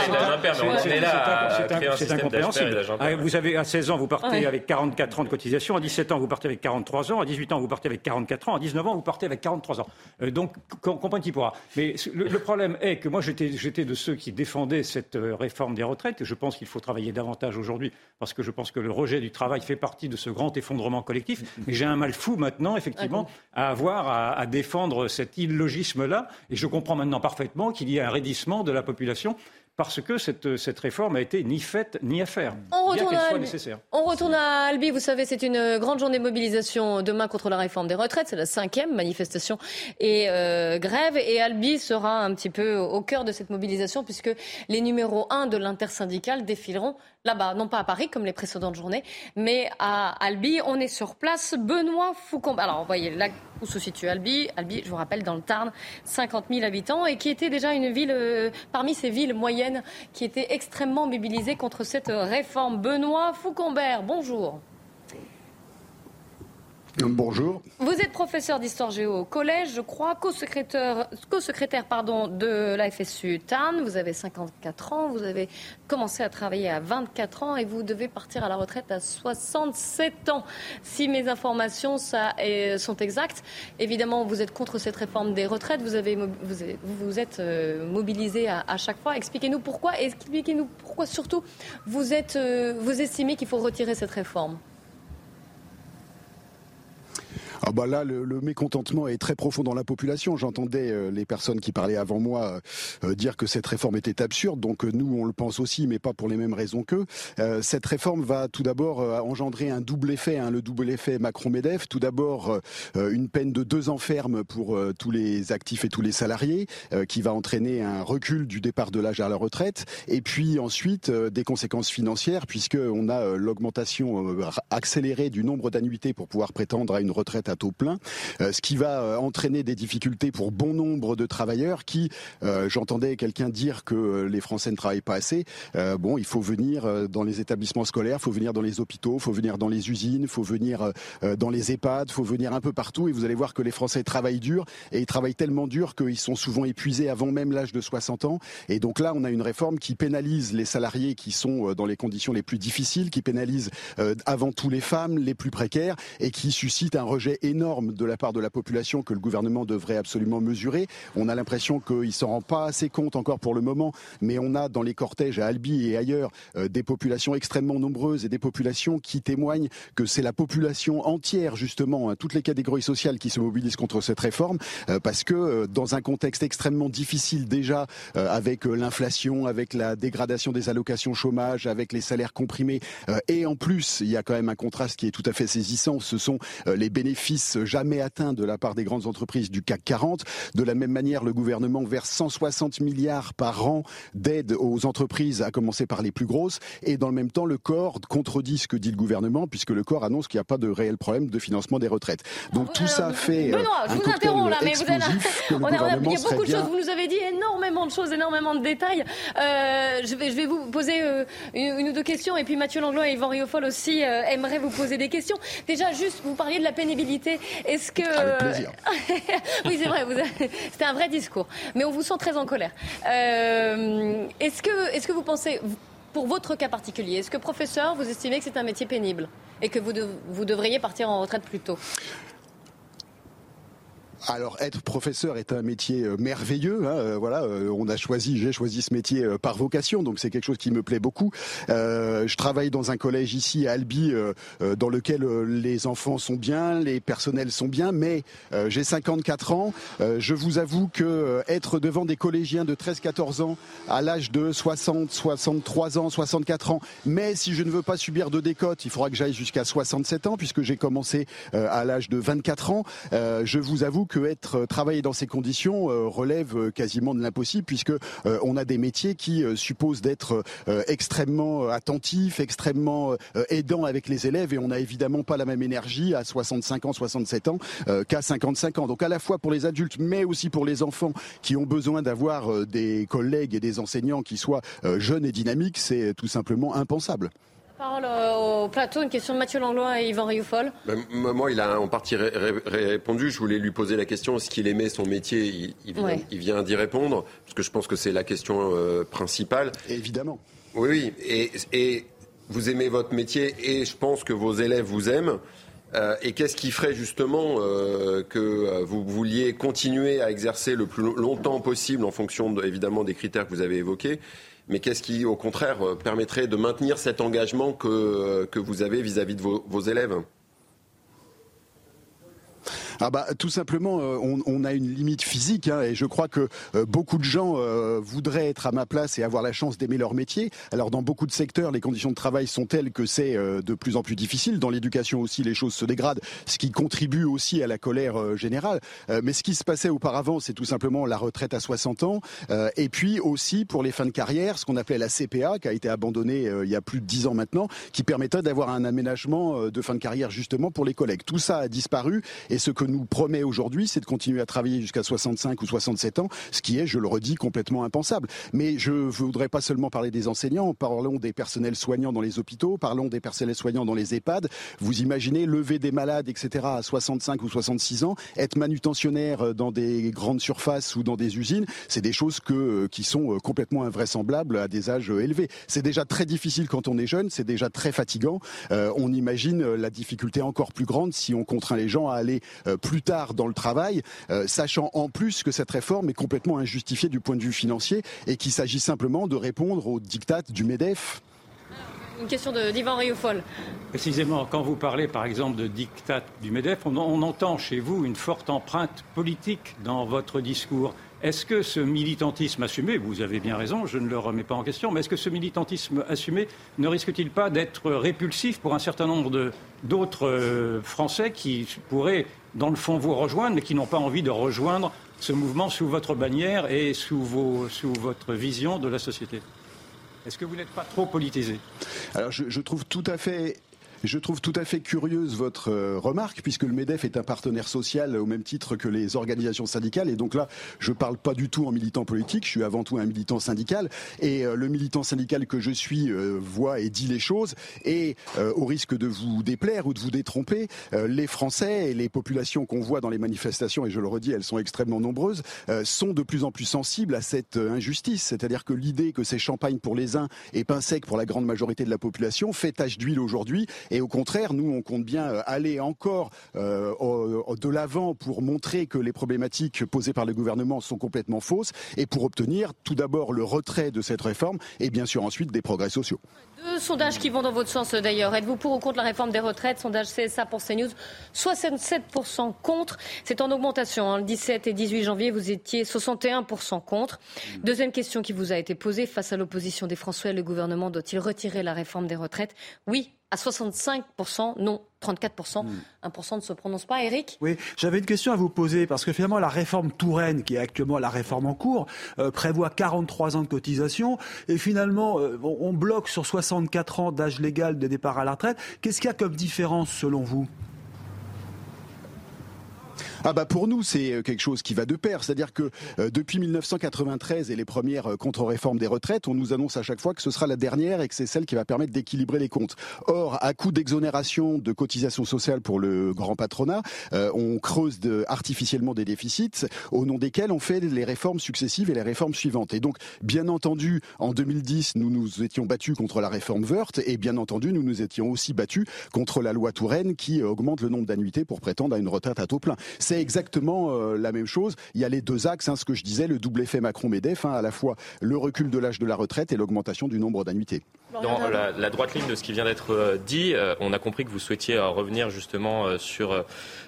C'est incompréhensible. Ah, vous avez à 16 ans, vous partez avec 44 ans de cotisation. À 17 ans, vous partez avec 43 ans. À 18 ans, vous partez avec 44 ans. À 19 ans, vous partez avec 43 ans. Euh, donc, comprendre qui pourra. Mais le, problème est que moi, j'étais de ceux qui défendaient cette euh, réforme des retraites. je pense qu'il faut travailler davantage aujourd'hui parce que je pense que le rejet du travail fait partie de ce grand effondrement collectif. Mais j'ai un mal fou maintenant, effectivement, à avoir à, défendre cet illogisme-là. Et je comprends maintenant parfaitement qu'il y ait un raidissement de la population parce que cette, cette, réforme a été ni faite ni à faire, on bien qu'elle soit nécessaire. On retourne à Albi. Vous savez, c'est une grande journée de mobilisation demain contre la réforme des retraites. C'est la cinquième manifestation et euh, grève. Et Albi sera un petit peu au cœur de cette mobilisation puisque les numéros 1 de l'intersyndicale défileront là-bas, non pas à Paris comme les précédentes journées, mais à Albi. On est sur place. Benoît Foucault. Alors, vous voyez là où se situe Albi. Albi, je vous rappelle, dans le Tarn, 50 000 habitants et qui était déjà une ville euh, parmi ces villes moyennes qui étaient extrêmement mobilisées contre cette réforme. Benoît Foucombert, bonjour. Bonjour. Vous êtes professeur d'histoire géo au collège, je crois, co-secrétaire, co-secrétaire pardon, de la FSU Tarn. Vous avez 54 ans, vous avez commencé à travailler à 24 ans et vous devez partir à la retraite à 67 ans. Si mes informations sont exactes, évidemment, vous êtes contre cette réforme des retraites. Vous, avez, vous, vous êtes euh, mobilisé à, chaque fois. Expliquez-nous pourquoi. Expliquez-nous pourquoi surtout vous, êtes, euh, vous estimez qu'il faut retirer cette réforme? Ah bah là, le, mécontentement est très profond dans la population. J'entendais euh, les personnes qui parlaient avant moi euh, euh, dire que cette réforme était absurde. Donc nous, on le pense aussi, mais pas pour les mêmes raisons qu'eux. cette réforme va tout d'abord engendrer un double effet, hein, le double effet Macron-Medef. Tout d'abord, une peine de deux ans ferme pour tous les actifs et tous les salariés, qui va entraîner un recul du départ de l'âge à la retraite. Et puis ensuite, des conséquences financières, puisqu'on a l'augmentation accélérée du nombre d'annuités pour pouvoir prétendre à une retraite à taux euh, ce qui va euh, entraîner des difficultés pour bon nombre de travailleurs qui, euh, j'entendais quelqu'un dire que les Français ne travaillent pas assez. bon, il faut venir dans les établissements scolaires, il faut venir dans les hôpitaux, il faut venir dans les usines, il faut venir dans les EHPAD, il faut venir un peu partout et vous allez voir que les Français travaillent dur et ils travaillent tellement dur qu'ils sont souvent épuisés avant même l'âge de 60 ans. Et donc là, on a une réforme qui pénalise les salariés qui sont dans les conditions les plus difficiles, qui pénalise avant tout les femmes, les plus précaires et qui suscite un rejet énorme de la part de la population que le gouvernement devrait absolument mesurer. On a l'impression qu'il s'en rend pas assez compte encore pour le moment, mais on a dans les cortèges à Albi et ailleurs euh, des populations extrêmement nombreuses et des populations qui témoignent que c'est la population entière justement, hein, toutes les catégories sociales qui se mobilisent contre cette réforme, euh, parce que euh, dans un contexte extrêmement difficile déjà, avec l'inflation, avec la dégradation des allocations chômage, avec les salaires comprimés, et en plus il y a quand même un contraste qui est tout à fait saisissant, ce sont les bénéfices jamais atteint de la part des grandes entreprises du CAC 40. De la même manière, le gouvernement verse 160 milliards par an d'aide aux entreprises, à commencer par les plus grosses. Et dans le même temps, le corps contredit ce que dit le gouvernement, puisque le corps annonce qu'il n'y a pas de réel problème de financement des retraites. Donc tout ça fait. Benoît, je vous interromps là, mais vous avez... on a, il y a beaucoup de choses. Vous nous avez dit énormément de choses, énormément de détails. Euh, je, vais, je vais vous poser euh, une, ou deux questions, et puis Mathieu Langlois et Yvan Riofol aussi euh, aimeraient vous poser des questions. Déjà, juste, vous parliez de la pénibilité est-ce que. Avec plaisir. oui, c'est vrai, c'était un vrai discours. Mais on vous sent très en colère. Euh, est-ce que, est que vous pensez, pour votre cas particulier, est-ce que professeur, vous estimez que c'est un métier pénible et que vous, vous devriez partir en retraite plus tôt? Alors être professeur est un métier euh, merveilleux. Hein, euh, voilà, euh, on a choisi, j'ai choisi ce métier par vocation, donc c'est quelque chose qui me plaît beaucoup. je travaille dans un collège ici à Albi, dans lequel les enfants sont bien, les personnels sont bien, mais j'ai 54 ans. je vous avoue que être devant des collégiens de 13-14 ans à l'âge de 60, 63 ans, 64 ans, mais si je ne veux pas subir de décote, il faudra que j'aille jusqu'à 67 ans puisque j'ai commencé à l'âge de 24 ans. je vous avoue que être travailler dans ces conditions relève quasiment de l'impossible puisque on a des métiers qui supposent d'être extrêmement attentifs, extrêmement aidants avec les élèves et on n'a évidemment pas la même énergie à 65 ans, 67 ans qu'à 55 ans. Donc à la fois pour les adultes mais aussi pour les enfants qui ont besoin d'avoir des collègues et des enseignants qui soient jeunes et dynamiques, c'est tout simplement impensable parole au plateau. Une question de Mathieu Langlois et Yvan Rioufol. Ben, moi, il a en partie répondu. Je voulais lui poser la question est-ce qu'il aimait son métier? Il, vient, d'y répondre, parce que je pense que c'est la question euh, principale. Évidemment. Oui, oui. Et, et, vous aimez votre métier et je pense que vos élèves vous aiment. Euh, et qu'est-ce qui ferait justement euh, que vous vouliez continuer à exercer le plus longtemps possible en fonction évidemment des critères que vous avez évoqués mais qu'est-ce qui, au contraire, euh, permettrait de maintenir cet engagement que, euh, que vous avez vis-à-vis de vos élèves? Ah bah tout simplement, euh, on, a une limite physique hein, et je crois que euh, beaucoup de gens euh, voudraient être à ma place et avoir la chance d'aimer leur métier. Alors dans beaucoup de secteurs, les conditions de travail sont telles que c'est de plus en plus difficile. Dans l'éducation aussi, les choses se dégradent, ce qui contribue aussi à la colère générale. mais ce qui se passait auparavant, c'est tout simplement la retraite à 60 ans et puis aussi pour les fins de carrière, ce qu'on appelait la CPA, qui a été abandonnée il y a plus de 10 ans maintenant, qui permettait d'avoir un aménagement de fin de carrière justement pour les collègues. Tout ça a disparu et ce que nous promet aujourd'hui, c'est de continuer à travailler jusqu'à 65 ou 67 ans, ce qui est, je le redis, complètement impensable. Mais je voudrais pas seulement parler des enseignants, parlons des personnels soignants dans les hôpitaux, parlons des personnels soignants dans les EHPAD. Vous imaginez lever des malades, etc., à 65 ou 66 ans, être manutentionnaire dans des grandes surfaces ou dans des usines, c'est des choses que, qui sont complètement invraisemblables à des âges élevés. C'est déjà très difficile quand on est jeune, c'est déjà très fatigant. Euh, on imagine la difficulté encore plus grande si on contraint les gens à aller euh, plus tard dans le travail, euh, sachant en plus que cette réforme est complètement injustifiée du point de vue financier et qu'il s'agit simplement de répondre aux dictats du MEDEF. Une question d'Ivan Rioufol. Précisément, quand vous parlez par exemple de dictat du MEDEF, on, on entend chez vous une forte empreinte politique dans votre discours. Est-ce que ce militantisme assumé, vous avez bien raison, je ne le remets pas en question, mais est-ce que ce militantisme assumé ne risque-t-il pas d'être répulsif pour un certain nombre d'autres euh, Français qui pourraient, dans le fond, vous rejoindre, mais qui n'ont pas envie de rejoindre ce mouvement sous votre bannière et sous, votre vision de la société. Est-ce que vous n'êtes pas trop politisé? Alors je trouve tout à fait je trouve tout à fait curieuse votre euh, remarque, puisque le MEDEF est un partenaire social au même titre que les organisations syndicales. Et donc là, je ne parle pas du tout en militant politique, je suis avant tout un militant syndical. Et euh, le militant syndical que je suis euh, voit et dit les choses. Et au risque de vous déplaire ou de vous détromper, les Français et les populations qu'on voit dans les manifestations, et je le redis, elles sont extrêmement nombreuses, sont de plus en plus sensibles à cette injustice. C'est-à-dire que l'idée que c'est champagne pour les uns et pain sec pour la grande majorité de la population fait tache d'huile aujourd'hui et au contraire, nous, on compte bien euh, aller encore euh, de l'avant pour montrer que les problématiques posées par le gouvernement sont complètement fausses et pour obtenir tout d'abord le retrait de cette réforme et bien sûr ensuite des progrès sociaux. Deux sondages qui vont dans votre sens d'ailleurs. Êtes-vous pour ou contre la réforme des retraites? Sondage CSA pour CNews. 67% contre. C'est en augmentation. Hein. Le 17 et 18 janvier, vous étiez 61% contre. Deuxième question qui vous a été posée. Face à l'opposition des Français, le gouvernement doit-il retirer la réforme des retraites? Oui à 65%, non 34%. 1% ne se prononce pas. Eric Oui, j'avais une question à vous poser parce que finalement la réforme Touraine, qui est actuellement la réforme en cours, euh, prévoit 43 ans de cotisation et finalement euh, on bloque sur 64 ans d'âge légal de départ à la retraite. Qu'est-ce qu'il y a comme différence selon vous? Ah bah pour nous c'est euh, quelque chose qui va de pair, c'est-à-dire que euh, depuis 1993 et les premières euh, contre-réformes des retraites, on nous annonce à chaque fois que ce sera la dernière et que c'est celle qui va permettre d'équilibrer les comptes. Or, à coup d'exonération de cotisations sociales pour le grand patronat, on creuse artificiellement des déficits au nom desquels on fait les réformes successives et les réformes suivantes. Et donc, bien entendu, en 2010, nous nous étions battus contre la réforme Wörth et bien entendu, nous nous étions aussi battus contre la loi Touraine qui augmente le nombre d'annuités pour prétendre à une retraite à taux plein c'est exactement euh, la même chose. Il y a les deux axes, hein, ce que je disais, le double effet Macron-Medef, hein, à la fois le recul de l'âge de la retraite et l'augmentation du nombre d'annuités. Dans la, droite ligne de ce qui vient d'être euh, dit, euh, on a compris que vous souhaitiez revenir justement sur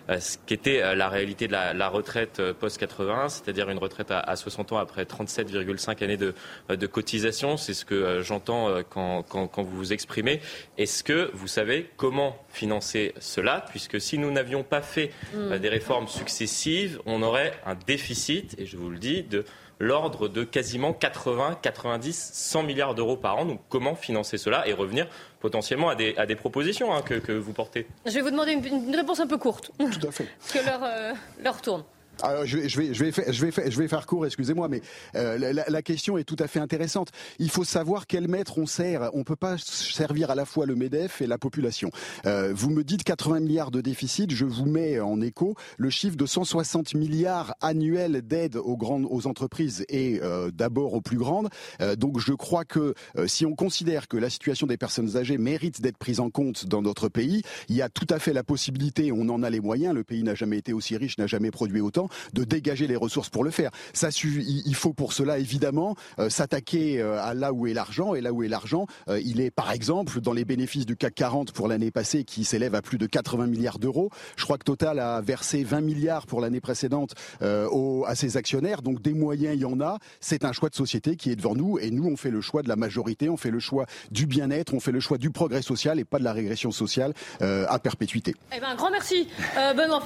ce qu'était la réalité de la, retraite post-81, c'est-à-dire une retraite à, 60 ans après 37,5 années de, de cotisation. C'est ce que j'entends quand, quand, quand, vous vous exprimez. Est-ce que vous savez comment financer cela, puisque si nous n'avions pas fait mm. des réformes successives, on aurait un déficit, et je vous le dis, de l'ordre de quasiment 80, 90, 100 milliards d'euros par an. Donc comment financer cela et revenir potentiellement à des, à des propositions hein, que, vous portez? Je vais vous demander une, réponse un peu courte. Tout à fait. Parce que l'heure euh, tourne. Alors, je vais, je vais, je vais, faire, je vais, court, excusez-moi, mais euh, la, question est tout à fait intéressante. Il faut savoir quel maître on sert. On peut pas servir à la fois le Medef et la population. Euh, vous me dites 80 milliards de déficit, je vous mets en écho le chiffre de 160 milliards annuels d'aide aux grandes, aux entreprises et euh, d'abord aux plus grandes. donc, je crois que si on considère que la situation des personnes âgées mérite d'être prise en compte dans notre pays, il y a tout à fait la possibilité, on en a les moyens. Le pays n'a jamais été aussi riche, n'a jamais produit autant de dégager les ressources pour le faire. Ça, il faut pour cela évidemment euh, s'attaquer euh, à là où est l'argent et là où est l'argent, euh, il est par exemple dans les bénéfices du CAC 40 pour l'année passée qui s'élève à plus de 80 milliards d'euros. Je crois que Total a versé 20 milliards pour l'année précédente à ses actionnaires. Donc des moyens, il y en a. C'est un choix de société qui est devant nous et nous on fait le choix de la majorité, on fait le choix du bien-être, on fait le choix du progrès social et pas de la régression sociale à perpétuité. Eh ben, un grand merci Benoît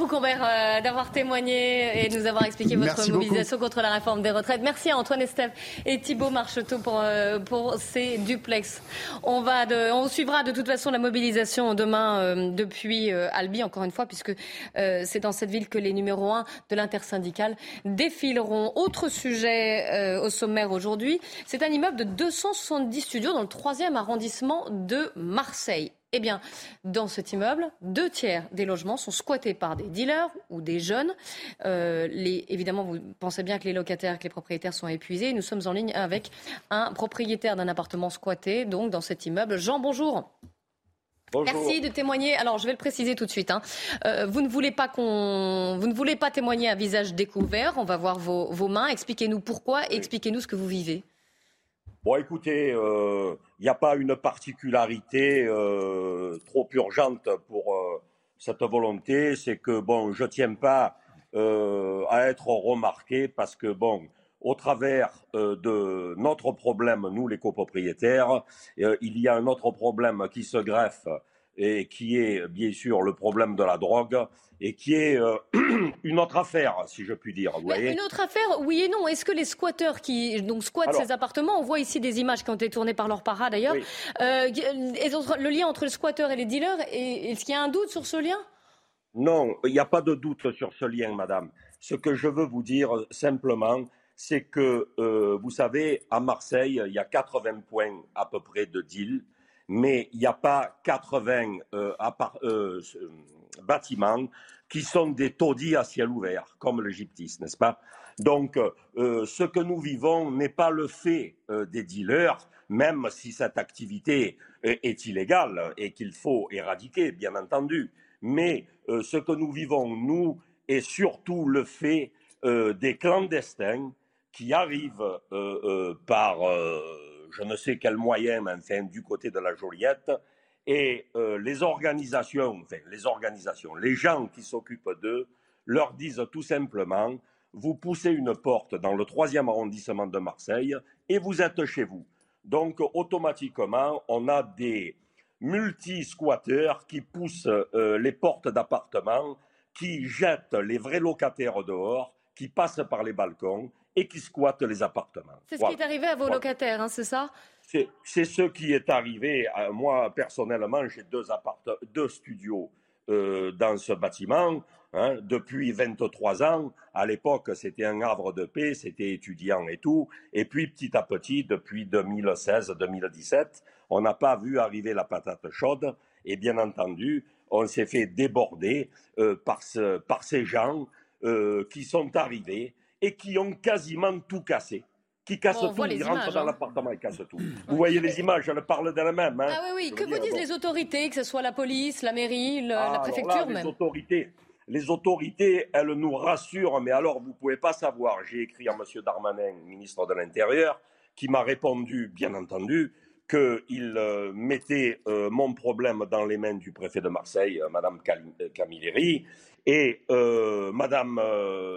d'avoir témoigné et de nous avoir expliqué votre mobilisation contre la réforme des retraites. Merci à Antoine Estève et Thibault Marcheteau pour, euh, pour ces duplex. On, va de, on suivra de toute façon la mobilisation demain euh, depuis euh, Albi, encore une fois, puisque c'est dans cette ville que les numéros 1 de l'intersyndicale défileront. Autre sujet au sommaire aujourd'hui, c'est un immeuble de 270 studios dans le troisième arrondissement de Marseille. Eh bien, dans cet immeuble, deux tiers des logements sont squattés par des dealers ou des jeunes. Euh, évidemment, vous pensez bien que les locataires, que les propriétaires sont épuisés. Nous sommes en ligne avec un propriétaire d'un appartement squatté, donc dans cet immeuble. Jean, bonjour. Bonjour. Merci de témoigner. Alors, je vais le préciser tout de suite. Hein. Euh, vous ne voulez pas qu'on, vous ne voulez pas témoigner à visage découvert. On va voir vos, mains. Expliquez-nous pourquoi et expliquez-nous ce que vous vivez. Bon, écoutez, il euh, n'y a pas une particularité euh, trop urgente pour euh, cette volonté. C'est que, bon, je ne tiens pas à être remarqué parce que, bon, au travers de notre problème, nous les copropriétaires, il y a un autre problème qui se greffe et qui est bien sûr le problème de la drogue et qui est euh, une autre affaire, si je puis dire. Vous voyez une autre affaire, oui et non. Est-ce que les squatteurs qui donc squattent ces appartements, on voit ici des images qui ont été tournées par leur para d'ailleurs, euh, le lien entre le squatteur et les dealers, est-ce qu'il y a un doute sur ce lien? Non, il n'y a pas de doute sur ce lien, madame. Ce que je veux vous dire simplement, c'est que, euh, vous savez, à Marseille, il y a 80 points à peu près de deal mais il n'y a pas 80 euh, euh, bâtiments qui sont des taudis à ciel ouvert, comme le Gyptis, n'est-ce pas? Donc, euh, ce que nous vivons n'est pas le fait des dealers, même si cette activité est illégale et qu'il faut éradiquer, bien entendu. Mais ce que nous vivons, nous, est surtout le fait des clandestins qui arrivent par je ne sais quel moyen, enfin du côté de la Joliette. Et euh, les organisations, enfin les organisations, les gens qui s'occupent d'eux, leur disent tout simplement, vous poussez une porte dans le troisième arrondissement de Marseille et vous êtes chez vous. Donc automatiquement, on a des multi-squatteurs qui poussent euh, les portes d'appartements, qui jettent les vrais locataires dehors, qui passent par les balcons et qui squattent les appartements. C'est ce qui est arrivé à vos locataires, hein, c'est ça? C'est ce qui est arrivé. À moi, personnellement, j'ai deux, deux studios euh, dans ce bâtiment hein, depuis 23 ans. À l'époque, c'était un havre de paix, c'était étudiant et tout. Et puis, petit à petit, depuis 2016-2017, on n'a pas vu arriver la patate chaude. Et bien entendu, on s'est fait déborder euh, par, ce, par, ces gens euh, qui sont arrivés et qui ont quasiment tout cassé. Qui cassent tout, ils rentrent dans hein. l'appartement et cassent tout. Vous voyez les images, elles parlent d'elles-mêmes. Hein. Ah oui, oui. que vous disent les autorités, que ce soit la police, la mairie, la ah, préfecture même Les autorités, les autorités, elles nous rassurent, mais alors vous ne pouvez pas savoir. J'ai écrit à M. Darmanin, ministre de l'Intérieur, qui m'a répondu, bien entendu, qu'il euh, mettait euh, mon problème dans les mains du préfet de Marseille, euh, Mme Camilleri, et Madame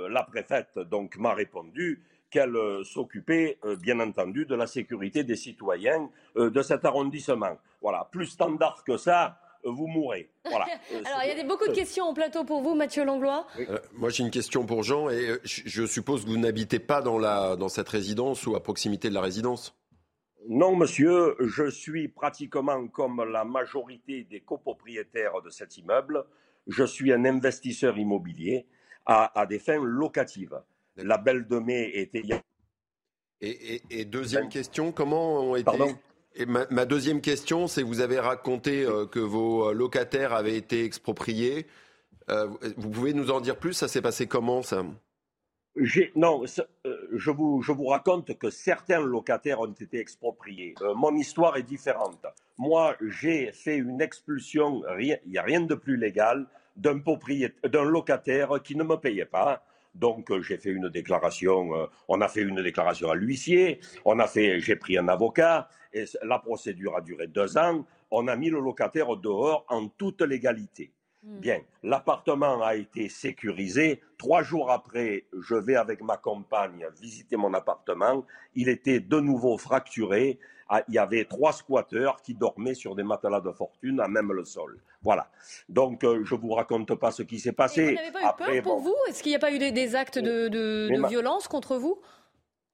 la préfète donc m'a répondu qu'elle s'occupait bien entendu de la sécurité des citoyens de cet arrondissement. Voilà, plus standard que ça, vous mourrez. Voilà. Alors, il y a beaucoup de questions au plateau pour vous, Mathieu Langlois. moi, j'ai une question pour Jean. Et je suppose que vous n'habitez pas dans, la, dans cette résidence ou à proximité de la résidence? Non, monsieur, je suis pratiquement comme la majorité des copropriétaires de cet immeuble. Je suis un investisseur immobilier à, des fins locatives. La Belle de Mai était. Et, et, deuxième question, comment ont été. Et ma, deuxième question, c'est vous avez raconté euh, que vos locataires avaient été expropriés. Euh, vous pouvez nous en dire plus? Ça s'est passé comment ça? Non, euh, je vous, je vous raconte que certains locataires ont été expropriés. Euh, mon histoire est différente. Moi, j'ai fait une expulsion, il n'y a rien de plus légal, d'un locataire qui ne me payait pas. Donc euh, j'ai fait une déclaration, on a fait une déclaration à l'huissier, on a fait, j'ai pris un avocat, et la procédure a duré deux ans. On a mis le locataire dehors en toute légalité. Hmm. Bien, l'appartement a été sécurisé. Trois jours après, je vais avec ma compagne visiter mon appartement. Il était de nouveau fracturé. Ah, il y avait trois squatteurs qui dormaient sur des matelas de fortune à même le sol. Voilà. Donc, euh, je ne vous raconte pas ce qui s'est passé. vous n'avez pas eu peur pour vous? Est-ce qu'il n'y a pas eu des, actes de, violence contre vous?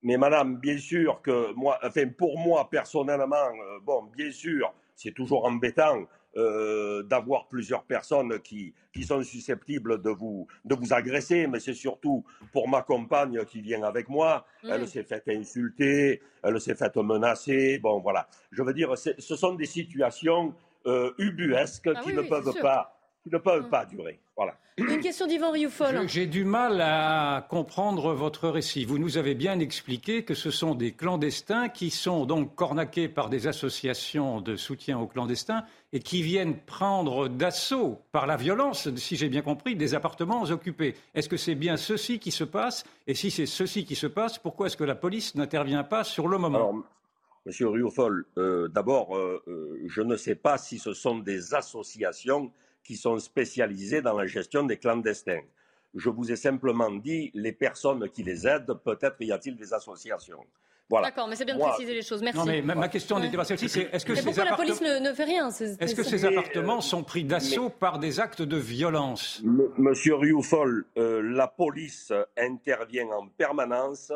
Mais madame, bien sûr que moi, enfin pour moi personnellement, euh, bon, bien sûr, c'est toujours embêtant euh, d'avoir plusieurs personnes qui, qui sont susceptibles de vous, de vous agresser, mais c'est surtout pour ma compagne qui vient avec moi. Elle mm. s'est faite insulter, elle s'est faite menacer. Bon, voilà. Je veux dire, ce sont des situations euh, ubuesques ah qui ne peuvent pas qui ne peuvent mm. pas durer. Voilà. Une question d'Yvan Rioufol. J'ai du mal à comprendre votre récit. Vous nous avez bien expliqué que ce sont des clandestins qui sont donc cornaqués par des associations de soutien aux clandestins et qui viennent prendre d'assaut par la violence, si j'ai bien compris, des appartements occupés. Est-ce que c'est bien ceci qui se passe Et si c'est ceci qui se passe, pourquoi est-ce que la police n'intervient pas sur le moment? Monsieur Rioufol, euh, d'abord, euh, euh, je ne sais pas si ce sont des associations qui sont spécialisés dans la gestion des clandestins. Je vous ai simplement dit les personnes qui les aident, peut-être y a-t-il des associations. Voilà. D'accord, mais c'est bien de préciser les choses. Merci. Non, mais ma, question n'était pas celle-ci. C'est est-ce que mais pourquoi la police ne, fait rien Est-ce que ces appartements sont pris d'assaut par des actes de violence? Monsieur Rioufol, euh, la police intervient en permanence.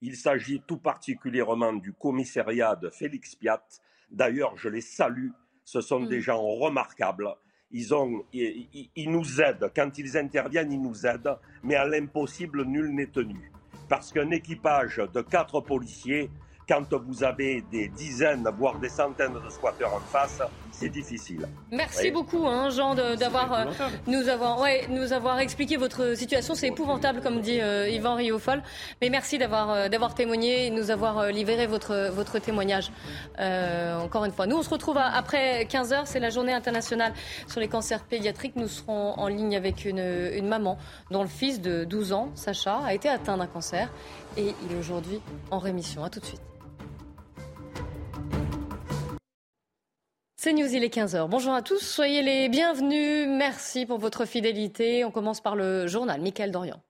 Il s'agit tout particulièrement du commissariat de Félix Piat. D'ailleurs, je les salue. Ce sont mm. des gens remarquables ils, ont, ils, nous aident. Quand ils interviennent, ils nous aident. Mais à l'impossible, nul n'est tenu. Parce qu'un équipage de quatre policiers, quand vous avez des dizaines, voire des centaines de squatteurs en face, c'est difficile. Merci beaucoup, hein, Jean, d'avoir euh, nous avoir, ouais, nous avoir expliqué votre situation. C'est épouvantable, comme dit euh, Yvan Riofol. Mais merci d'avoir euh, d'avoir témoigné et nous avoir libéré votre votre témoignage. encore une fois, nous on se retrouve après 15 heures. C'est la journée internationale sur les cancers pédiatriques. Nous serons en ligne avec une, une maman dont le fils de 12 ans, Sacha, a été atteint d'un cancer et il est aujourd'hui en rémission. À tout de suite. C'est News, il est 15h. Bonjour à tous, soyez les bienvenus. Merci pour votre fidélité. On commence par le journal. Michael Dorian.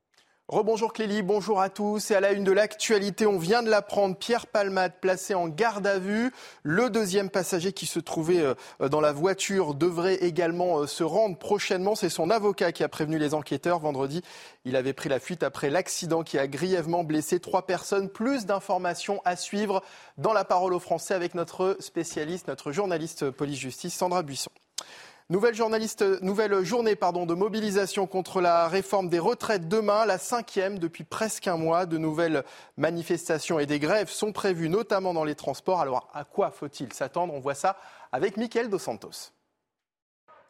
Rebonjour Clélie, bonjour à tous. Et à la une de l'actualité, on vient de l'apprendre, Pierre Palmade placé en garde à vue. Le deuxième passager qui se trouvait euh, dans la voiture devrait également euh, se rendre prochainement. C'est son avocat qui a prévenu les enquêteurs vendredi. Il avait pris la fuite après l'accident qui a grièvement blessé trois personnes. Plus d'informations à suivre dans la parole aux Français avec notre spécialiste, notre journaliste police-justice, Sandra Buisson. Nouvelle, journée de mobilisation contre la réforme des retraites demain, la cinquième depuis presque un mois. De nouvelles manifestations et des grèves sont prévues, notamment dans les transports. Alors à quoi faut-il s'attendre? On voit ça avec Mickaël Dos Santos.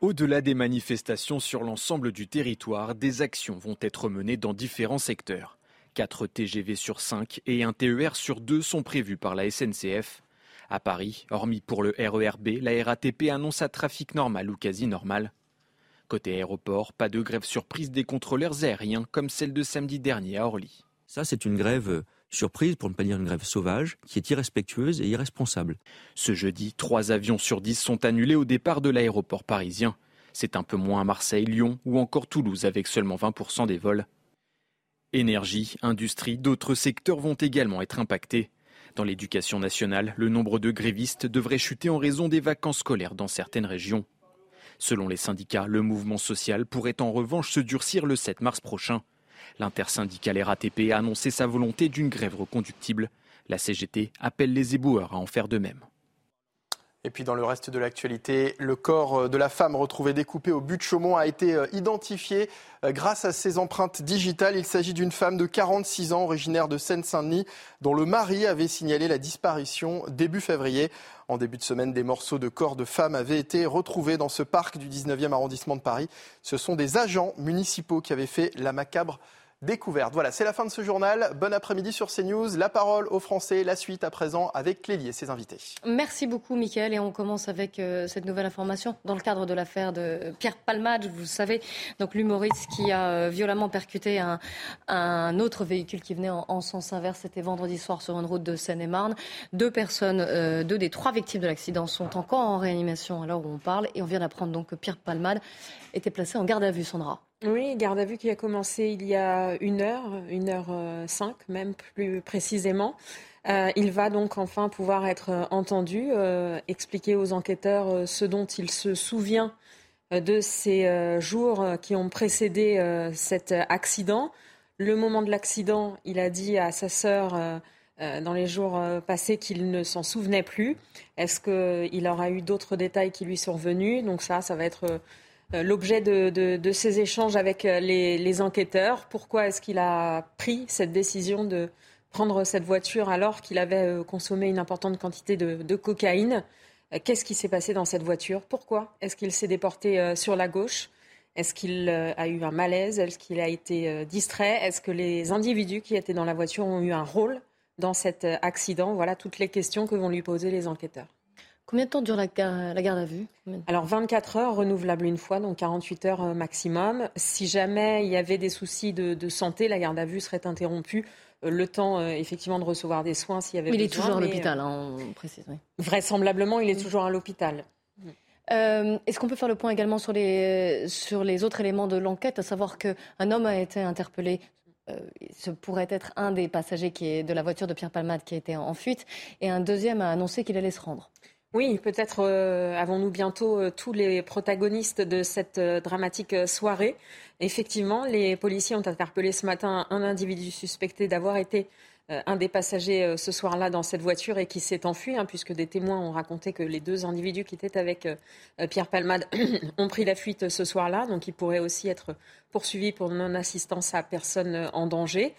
Au-delà des manifestations sur l'ensemble du territoire, des actions vont être menées dans différents secteurs. 4 TGV sur 5 et un TER sur 2 sont prévus par la SNCF. À Paris, hormis pour le RERB, la RATP annonce un trafic normal ou quasi normal. Côté aéroport, pas de grève surprise des contrôleurs aériens comme celle de samedi dernier à Orly. Ça, c'est une grève euh, surprise, pour ne pas dire une grève sauvage, qui est irrespectueuse et irresponsable. Ce jeudi, trois avions sur dix sont annulés au départ de l'aéroport parisien. C'est un peu moins à Marseille, Lyon ou encore Toulouse avec seulement 20% des vols. Énergie, industrie, d'autres secteurs vont également être impactés. Dans l'éducation nationale, le nombre de grévistes devrait chuter en raison des vacances scolaires dans certaines régions. Selon les syndicats, le mouvement social pourrait en revanche se durcir le 7 mars prochain. L'intersyndicale RATP a annoncé sa volonté d'une grève reconductible. La CGT appelle les éboueurs à en faire de même. Et puis dans le reste de l'actualité, le corps euh, de la femme retrouvé découpé au but de Chaumont a été euh, identifié euh, grâce à ses empreintes digitales. Il s'agit d'une femme de 46 ans, originaire de Seine-Saint-Denis, dont le mari avait signalé la disparition début février. En début de semaine, des morceaux de corps de femme avaient été retrouvés dans ce parc du 19e arrondissement de Paris. Ce sont des agents municipaux qui avaient fait la macabre Voilà, c'est la fin de ce journal. Bon après-midi sur CNews. La parole aux Français, la suite à présent avec Clélie et ses invités. Merci beaucoup, Mickaël. Et on commence avec euh, cette nouvelle information dans le cadre de l'affaire de Pierre Palmade. Vous savez, donc l'humoriste qui a euh, violemment percuté un, un, autre véhicule qui venait en, sens inverse. C'était vendredi soir sur une route de Seine-et-Marne. Deux personnes, euh, deux des trois victimes de l'accident sont encore en réanimation à l'heure où on parle. Et on vient d'apprendre donc que Pierre Palmade était placé en garde à vue, Sandra. Oui, garde à vue qui a commencé il y a une heure, une heure euh, cinq même plus précisément. Euh, il va donc enfin pouvoir être euh, entendu, expliquer aux enquêteurs ce dont il se souvient de ces jours qui ont précédé cet accident. Le moment de l'accident, il a dit à sa sœur dans les jours passés qu'il ne s'en souvenait plus. Est-ce qu'il aura eu d'autres détails qui lui sont venus? Donc ça, ça va être l'objet de, ces échanges avec euh, les, enquêteurs. Pourquoi est-ce qu'il a pris cette décision de prendre cette voiture alors qu'il avait euh, consommé une importante quantité de, cocaïne? Qu'est-ce qui s'est passé dans cette voiture? Pourquoi est-ce qu'il s'est déporté sur la gauche? Est-ce qu'il a eu un malaise? Est-ce qu'il a été distrait? Est-ce que les individus qui étaient dans la voiture ont eu un rôle dans cet accident? Voilà toutes les questions que vont lui poser les enquêteurs. Combien de temps dure la, garde à vue? Alors 24 heures renouvelables une fois, donc 48 heures euh, maximum. Si jamais il y avait des soucis de, santé, la garde à vue serait interrompue euh, le temps euh, effectivement de recevoir des soins s'il y avait mais il est toujours à l'hôpital, hein, on précise. Vraisemblablement, il est toujours à l'hôpital. Est-ce qu'on peut faire le point également sur les, sur les autres éléments de l'enquête, à savoir qu'un homme a été interpellé ce pourrait être un des passagers qui est de la voiture de Pierre Palmade qui a été en fuite, et un deuxième a annoncé qu'il allait se rendre? Oui, peut-être euh, avons-nous bientôt euh, tous les protagonistes de cette euh, dramatique soirée. Effectivement, les policiers ont interpellé ce matin un individu suspecté d'avoir été un des passagers ce soir-là dans cette voiture et qui s'est enfui, hein, puisque des témoins ont raconté que les deux individus qui étaient avec Pierre Palmade ont pris la fuite ce soir-là, donc ils pourraient aussi être poursuivis pour non-assistance à personne en danger.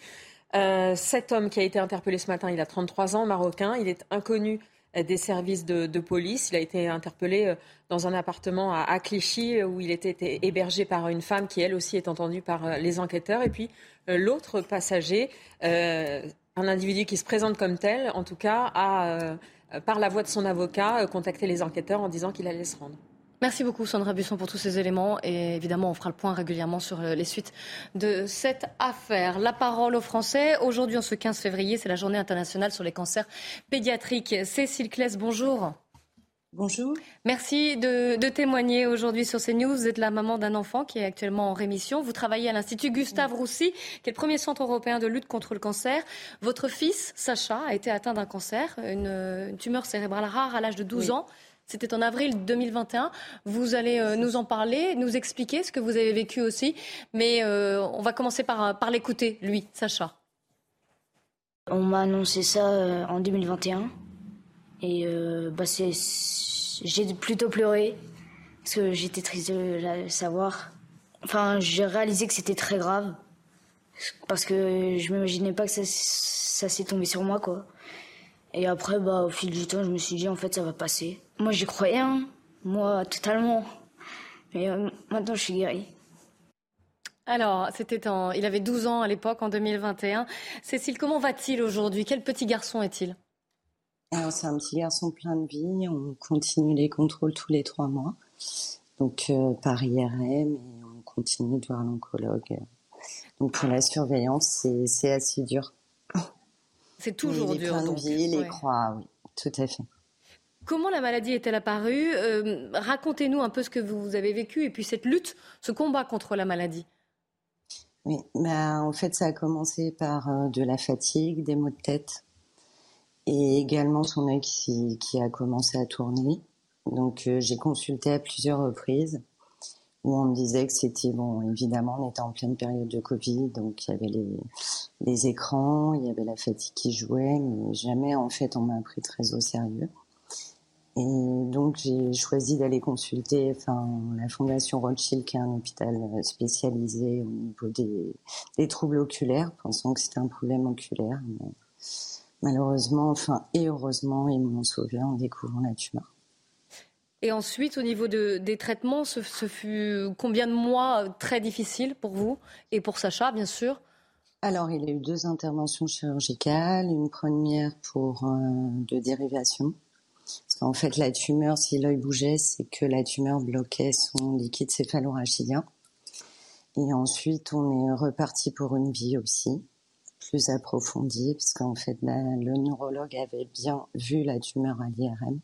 cet homme qui a été interpellé ce matin, il a 33 ans, marocain, il est inconnu des services de, police. Il a été interpellé euh, dans un appartement à, Clichy où il était hébergé par une femme qui, elle aussi, est entendue par euh, les enquêteurs. Et puis l'autre passager, un individu qui se présente comme tel, en tout cas, a, par la voix de son avocat, contacté les enquêteurs en disant qu'il allait se rendre. Merci beaucoup Sandra Busson pour tous ces éléments et évidemment on fera le point régulièrement sur euh, les suites de cette affaire. La parole aux Français. Aujourd'hui en ce 15 février, c'est la journée internationale sur les cancers pédiatriques. Cécile Claes, bonjour. Bonjour. Merci de, témoigner aujourd'hui sur CNews. Vous êtes la maman d'un enfant qui est actuellement en rémission. Vous travaillez à l'Institut Gustave Roussy, qui est le premier centre européen de lutte contre le cancer. Votre fils, Sacha, a été atteint d'un cancer, une, tumeur cérébrale rare à l'âge de 12 ans. C'était en avril 2021. Vous allez euh, nous en parler, nous expliquer ce que vous avez vécu aussi. Mais euh, on va commencer par, par l'écouter, lui, Sacha. On m'a annoncé ça euh, en 2021. Et bah, j'ai plutôt pleuré. Parce que j'étais triste de le savoir. Enfin, j'ai réalisé que c'était très grave. Parce que je m'imaginais pas que ça, ça s'est tombé sur moi, quoi. Et après, bah, au fil du temps, je me suis dit, en fait, ça va passer. Moi, j'y croyais, hein. Moi, totalement. Mais euh, maintenant, je suis guérie. Alors, c'était en... il avait 12 ans à l'époque, en 2021. Cécile, comment va-t-il aujourd'hui? Quel petit garçon est-il? Alors, c'est un petit garçon plein de vie. On continue les contrôles tous les trois mois. Donc, euh, par IRM, et on continue de voir l'oncologue. Donc, pour la surveillance, c'est assez dur. C'est toujours dur. Plein de vie, les croix, oui, tout à fait. Comment la maladie est-elle apparue euh, Racontez-nous un peu ce que vous avez vécu et puis cette lutte, ce combat contre la maladie. Oui, bah, en fait, ça a commencé par euh, de la fatigue, des maux de tête et également son œil qui, a commencé à tourner. Donc j'ai consulté à plusieurs reprises où on me disait que c'était bon. Évidemment, on était en pleine période de Covid, donc il y avait les, les écrans, il y avait la fatigue qui jouait, mais jamais en fait on m'a pris très au sérieux. Et donc j'ai choisi d'aller consulter enfin, la Fondation Rothschild, qui est un hôpital spécialisé au niveau des, des troubles oculaires, pensant que c'était un problème oculaire. Mais malheureusement, enfin et heureusement, ils m'ont sauvé en découvrant la tumeur. Et ensuite, au niveau de, des traitements, ce, fut combien de mois très difficiles pour vous et pour Sacha, bien sûr? Alors, il y a eu deux interventions chirurgicales, une première pour euh, de dérivation qu'en fait, la tumeur, si l'œil bougeait, c'est que la tumeur bloquait son liquide céphalorachidien. Et ensuite, on est reparti pour une biopsie plus approfondie, parce qu'en fait, le neurologue avait bien vu la tumeur à l'IRM.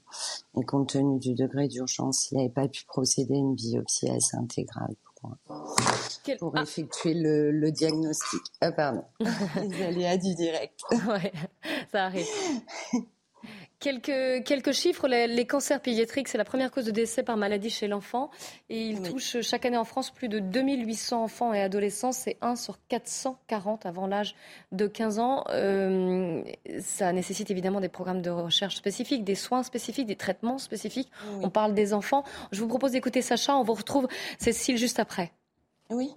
Et compte tenu du degré d'urgence, il n'avait pas pu procéder à une biopsie assez intégrale pour, pour ah. effectuer le, diagnostic. Ah, pardon. Les aléas du direct. ouais, ça arrive. Quelques, quelques chiffres. Les, cancers pédiatriques, c'est la première cause de décès par maladie chez l'enfant. Et ils touchent chaque année en France plus de 2800 enfants et adolescents. C'est 1 sur 440 avant l'âge de 15 ans. Euh, ça nécessite évidemment des programmes de recherche spécifiques, des soins spécifiques, des traitements spécifiques. On parle des enfants. Je vous propose d'écouter Sacha. On vous retrouve Cécile juste après. Oui.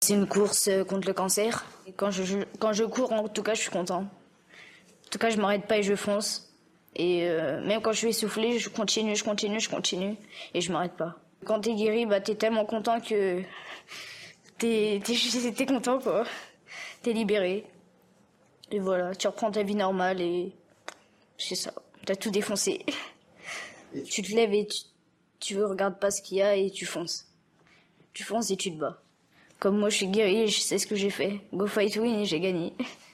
C'est une course contre le cancer. quand je, quand je cours, en tout cas, je suis content. En tout cas, je m'arrête pas et je fonce. Et euh, même quand je suis essoufflée, je continue, je continue, je continue. Et je m'arrête pas. Quand t'es guéri, bah, t'es tellement content que t'es, t'es, content, quoi. T'es libéré. Et voilà, tu reprends ta vie normale et c'est ça. T'as tout défoncé. Tu... te lèves et tu, tu regardes pas ce qu'il y a et tu fonces. Tu fonces et tu te bats. Comme moi, je suis guéri, je sais ce que j'ai fait. Go fight win et j'ai gagné.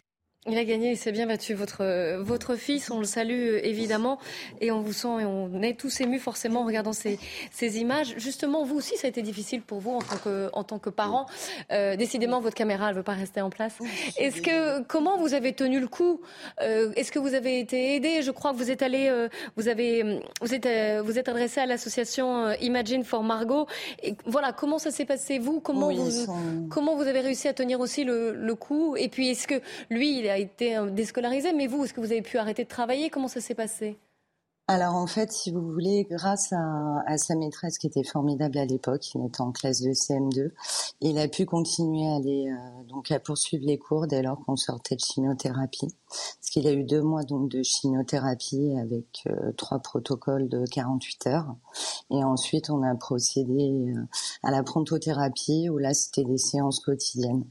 Il a gagné, il s'est bien battu. Votre, votre fils, on le salue évidemment et on vous sent et on est tous émus forcément en regardant ces, ces images. Justement, vous aussi, ça a été difficile pour vous en tant que, en tant que parent. Euh, décidément, votre caméra, elle veut pas rester en place. Est-ce que, comment vous avez tenu le coup euh, Est-ce que vous avez été aidé? Je crois que vous êtes allé, euh, vous avez, vous êtes, vous êtes adressé à l'association Imagine for Margot. Et voilà, comment ça s'est passé vous? Comment vous, comment vous avez réussi à tenir aussi le, le coup? Et puis, est-ce que lui, il a été euh, déscolarisé, mais vous, est-ce que vous avez pu arrêter de travailler? Comment ça s'est passé? Alors en fait, si vous voulez, grâce à, sa maîtresse qui était formidable à l'époque, il était en classe de CM2, il a pu continuer à aller euh, donc à poursuivre les cours dès lors qu'on sortait de chimiothérapie, parce qu'il a eu deux mois donc de chimiothérapie avec euh, trois protocoles de 48 heures, et ensuite on a procédé à la prontothérapie où là c'était des séances quotidiennes.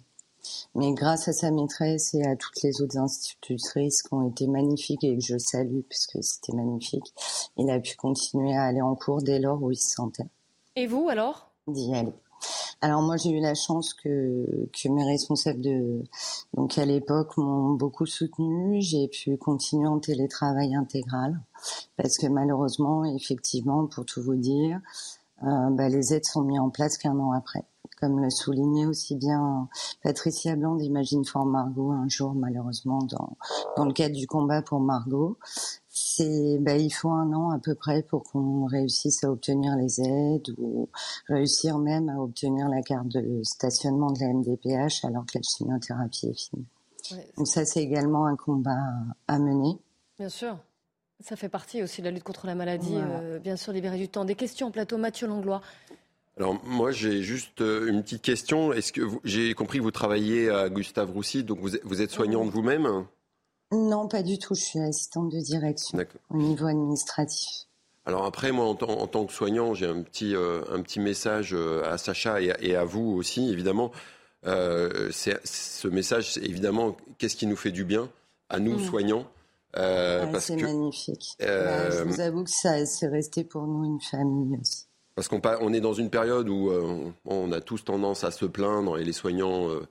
Mais grâce à sa maîtresse et à toutes les autres institutrices qui ont été magnifiques et que je salue puisque c'était magnifique, il a pu continuer à aller en cours dès lors où il se sentait. Et vous alors? D'y aller. Alors moi j'ai eu la chance que, que mes responsables de donc à l'époque m'ont beaucoup soutenu. J'ai pu continuer en télétravail intégral parce que malheureusement effectivement pour tout vous dire euh, bah, les aides sont mises en place qu'un an après comme le soulignait aussi bien Patricia Blanc d'Imagine for Margot un jour malheureusement dans, dans le cadre du combat pour Margot. C'est, bah, il faut un an à peu près pour qu'on réussisse à obtenir les aides ou réussir même à obtenir la carte de stationnement de la MDPH alors que la chimiothérapie est finie. Donc ça, c'est également un combat à mener. Bien sûr. Ça fait partie aussi de la lutte contre la maladie, euh, bien sûr, libérer du temps. Des questions au plateau, Mathieu Langlois. Alors moi j'ai juste euh, une petite question. Est-ce que j'ai compris que vous travaillez à Gustave Roussy, donc vous, êtes soignante vous-même? Non, pas du tout. Je suis assistante de direction au niveau administratif. Alors après, moi, en, tant que soignant, j'ai un petit, euh, un petit message euh, à Sacha et à, vous aussi, évidemment. ce message, c'est évidemment, qu'est-ce qui nous fait du bien à nous, mmh. soignants? C'est magnifique. Bah, je vous avoue que ça, c'est resté pour nous une famille aussi. Parce qu'on est dans une période où euh, on a tous tendance à se plaindre et les soignants euh,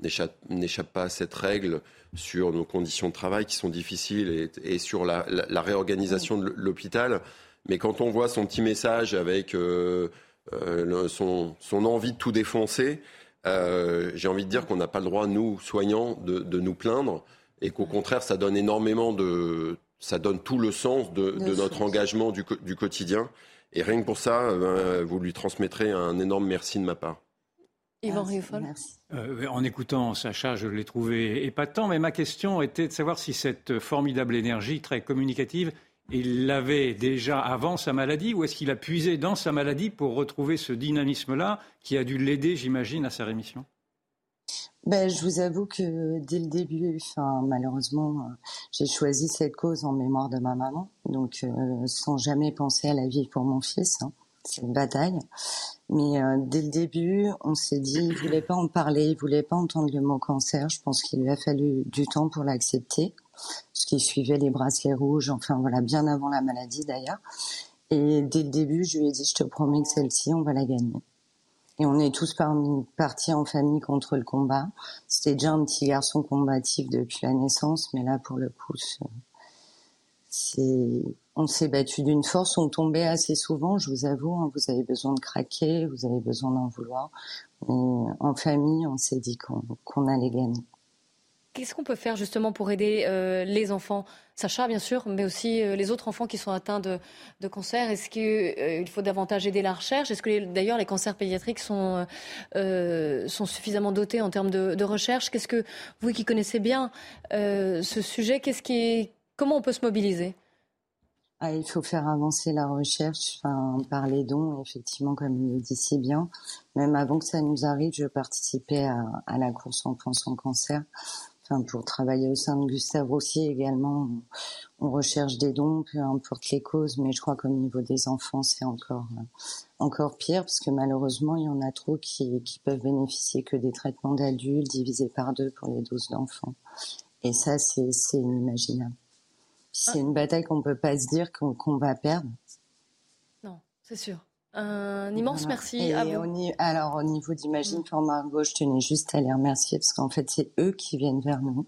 n'échappent pas à cette règle sur nos conditions de travail qui sont difficiles et, sur la, réorganisation de l'hôpital. Mais quand on voit son petit message avec euh, son, envie de tout défoncer, j'ai envie de dire qu'on n'a pas le droit, nous, soignants, de, nous plaindre et qu'au contraire, ça donne énormément de, ça donne tout le sens de, notre engagement du, quotidien. Et rien que pour ça, ben, vous lui transmettrez un énorme merci de ma part. Yvan euh, en écoutant Sacha, je l'ai trouvé épatant, mais ma question était de savoir si cette formidable énergie très communicative, il l'avait déjà avant sa maladie ou est-ce qu'il a puisé dans sa maladie pour retrouver ce dynamisme-là qui a dû l'aider, j'imagine, à sa rémission? Ben, je vous avoue que dès le début, enfin, malheureusement, euh, j'ai choisi cette cause en mémoire de ma maman, donc euh, sans jamais penser à la vie pour mon fils. Hein. C'est une bataille. Mais euh, dès le début, on s'est dit, il voulait pas en parler, il voulait pas entendre le mot cancer. Je pense qu'il lui a fallu du temps pour l'accepter, ce qui suivait les bracelets rouges, enfin voilà, bien avant la maladie d'ailleurs. Et dès le début, je lui ai dit, je te promets que celle-ci, on va la gagner. Et on est tous partis en famille contre le combat. C'était déjà un petit garçon combatif depuis la naissance, mais là, pour le coup, on s'est battu d'une force, on tombait assez souvent, je vous avoue. Hein. vous avez besoin de craquer, vous avez besoin d'en vouloir. Mais en famille, on s'est dit qu'on allait gagner. Qu'est-ce qu'on peut faire justement pour aider euh, les enfants? Sacha, bien sûr, mais aussi euh, les autres enfants qui sont atteints de, cancer. Est-ce qu'il euh, faut davantage aider la recherche? Est-ce que d'ailleurs les cancers pédiatriques sont, suffisamment dotés en termes de, recherche? Qu'est-ce que vous qui connaissez bien ce sujet, qu'est-ce qui comment on peut se mobiliser? Ah, il faut faire avancer la recherche enfin, par les dons, effectivement, comme il le dit si bien. Même avant que ça nous arrive, je participais à, à la course enfants sans cancer pour travailler au sein de Gustave Roussy également, on, recherche des dons, peu importe les causes, mais je crois qu'au niveau des enfants, c'est encore encore pire parce que malheureusement, il y en a trop qui, qui peuvent bénéficier que des traitements d'adultes divisés par deux pour les doses d'enfants. Et ça, c'est inimaginable. C'est une bataille qu'on peut pas se dire qu'on va perdre. Non, c'est sûr. Un immense merci à vous. alors, au niveau d'Imagine for Margot, je tenais juste à les remercier parce qu'en fait, c'est eux qui viennent vers nous.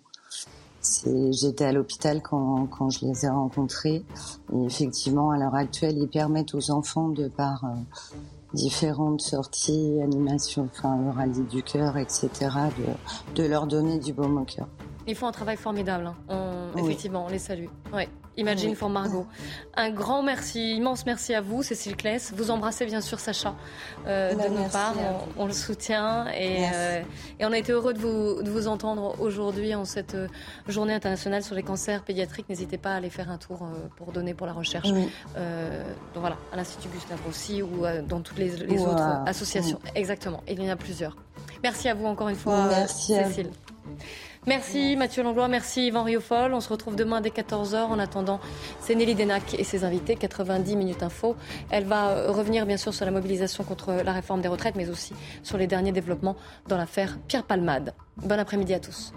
J'étais à l'hôpital quand, quand je les ai rencontrés. Et effectivement, à l'heure actuelle, ils permettent aux enfants, de par euh, différentes sorties, animations, enfin, le rallye du cœur, etc., de, de leur donner du baume au cœur. Ils font un travail formidable. Hein. Effectivement, on les salue. Ouais. Imagine for Margot. Un grand merci, immense merci à vous, Cécile Kless. Vous embrassez bien sûr Sacha euh, de nos parts. On, le soutient et, euh, et, on a été heureux de vous, de vous entendre aujourd'hui en cette euh, journée internationale sur les cancers pédiatriques. N'hésitez pas à aller faire un tour pour donner pour la recherche. donc voilà, à l'Institut Gustave Roussy ou dans toutes les, autres associations. Exactement, il y en a plusieurs. Merci à vous encore une fois, Cécile. Merci Mathieu Langlois, merci Yvan Riofol. On se retrouve demain dès 14h. En attendant, c'est Nelly Denac et ses invités, 90 minutes info. Elle va revenir bien sûr sur la mobilisation contre la réforme des retraites, mais aussi sur les derniers développements dans l'affaire Pierre Palmade. Bon après-midi à tous.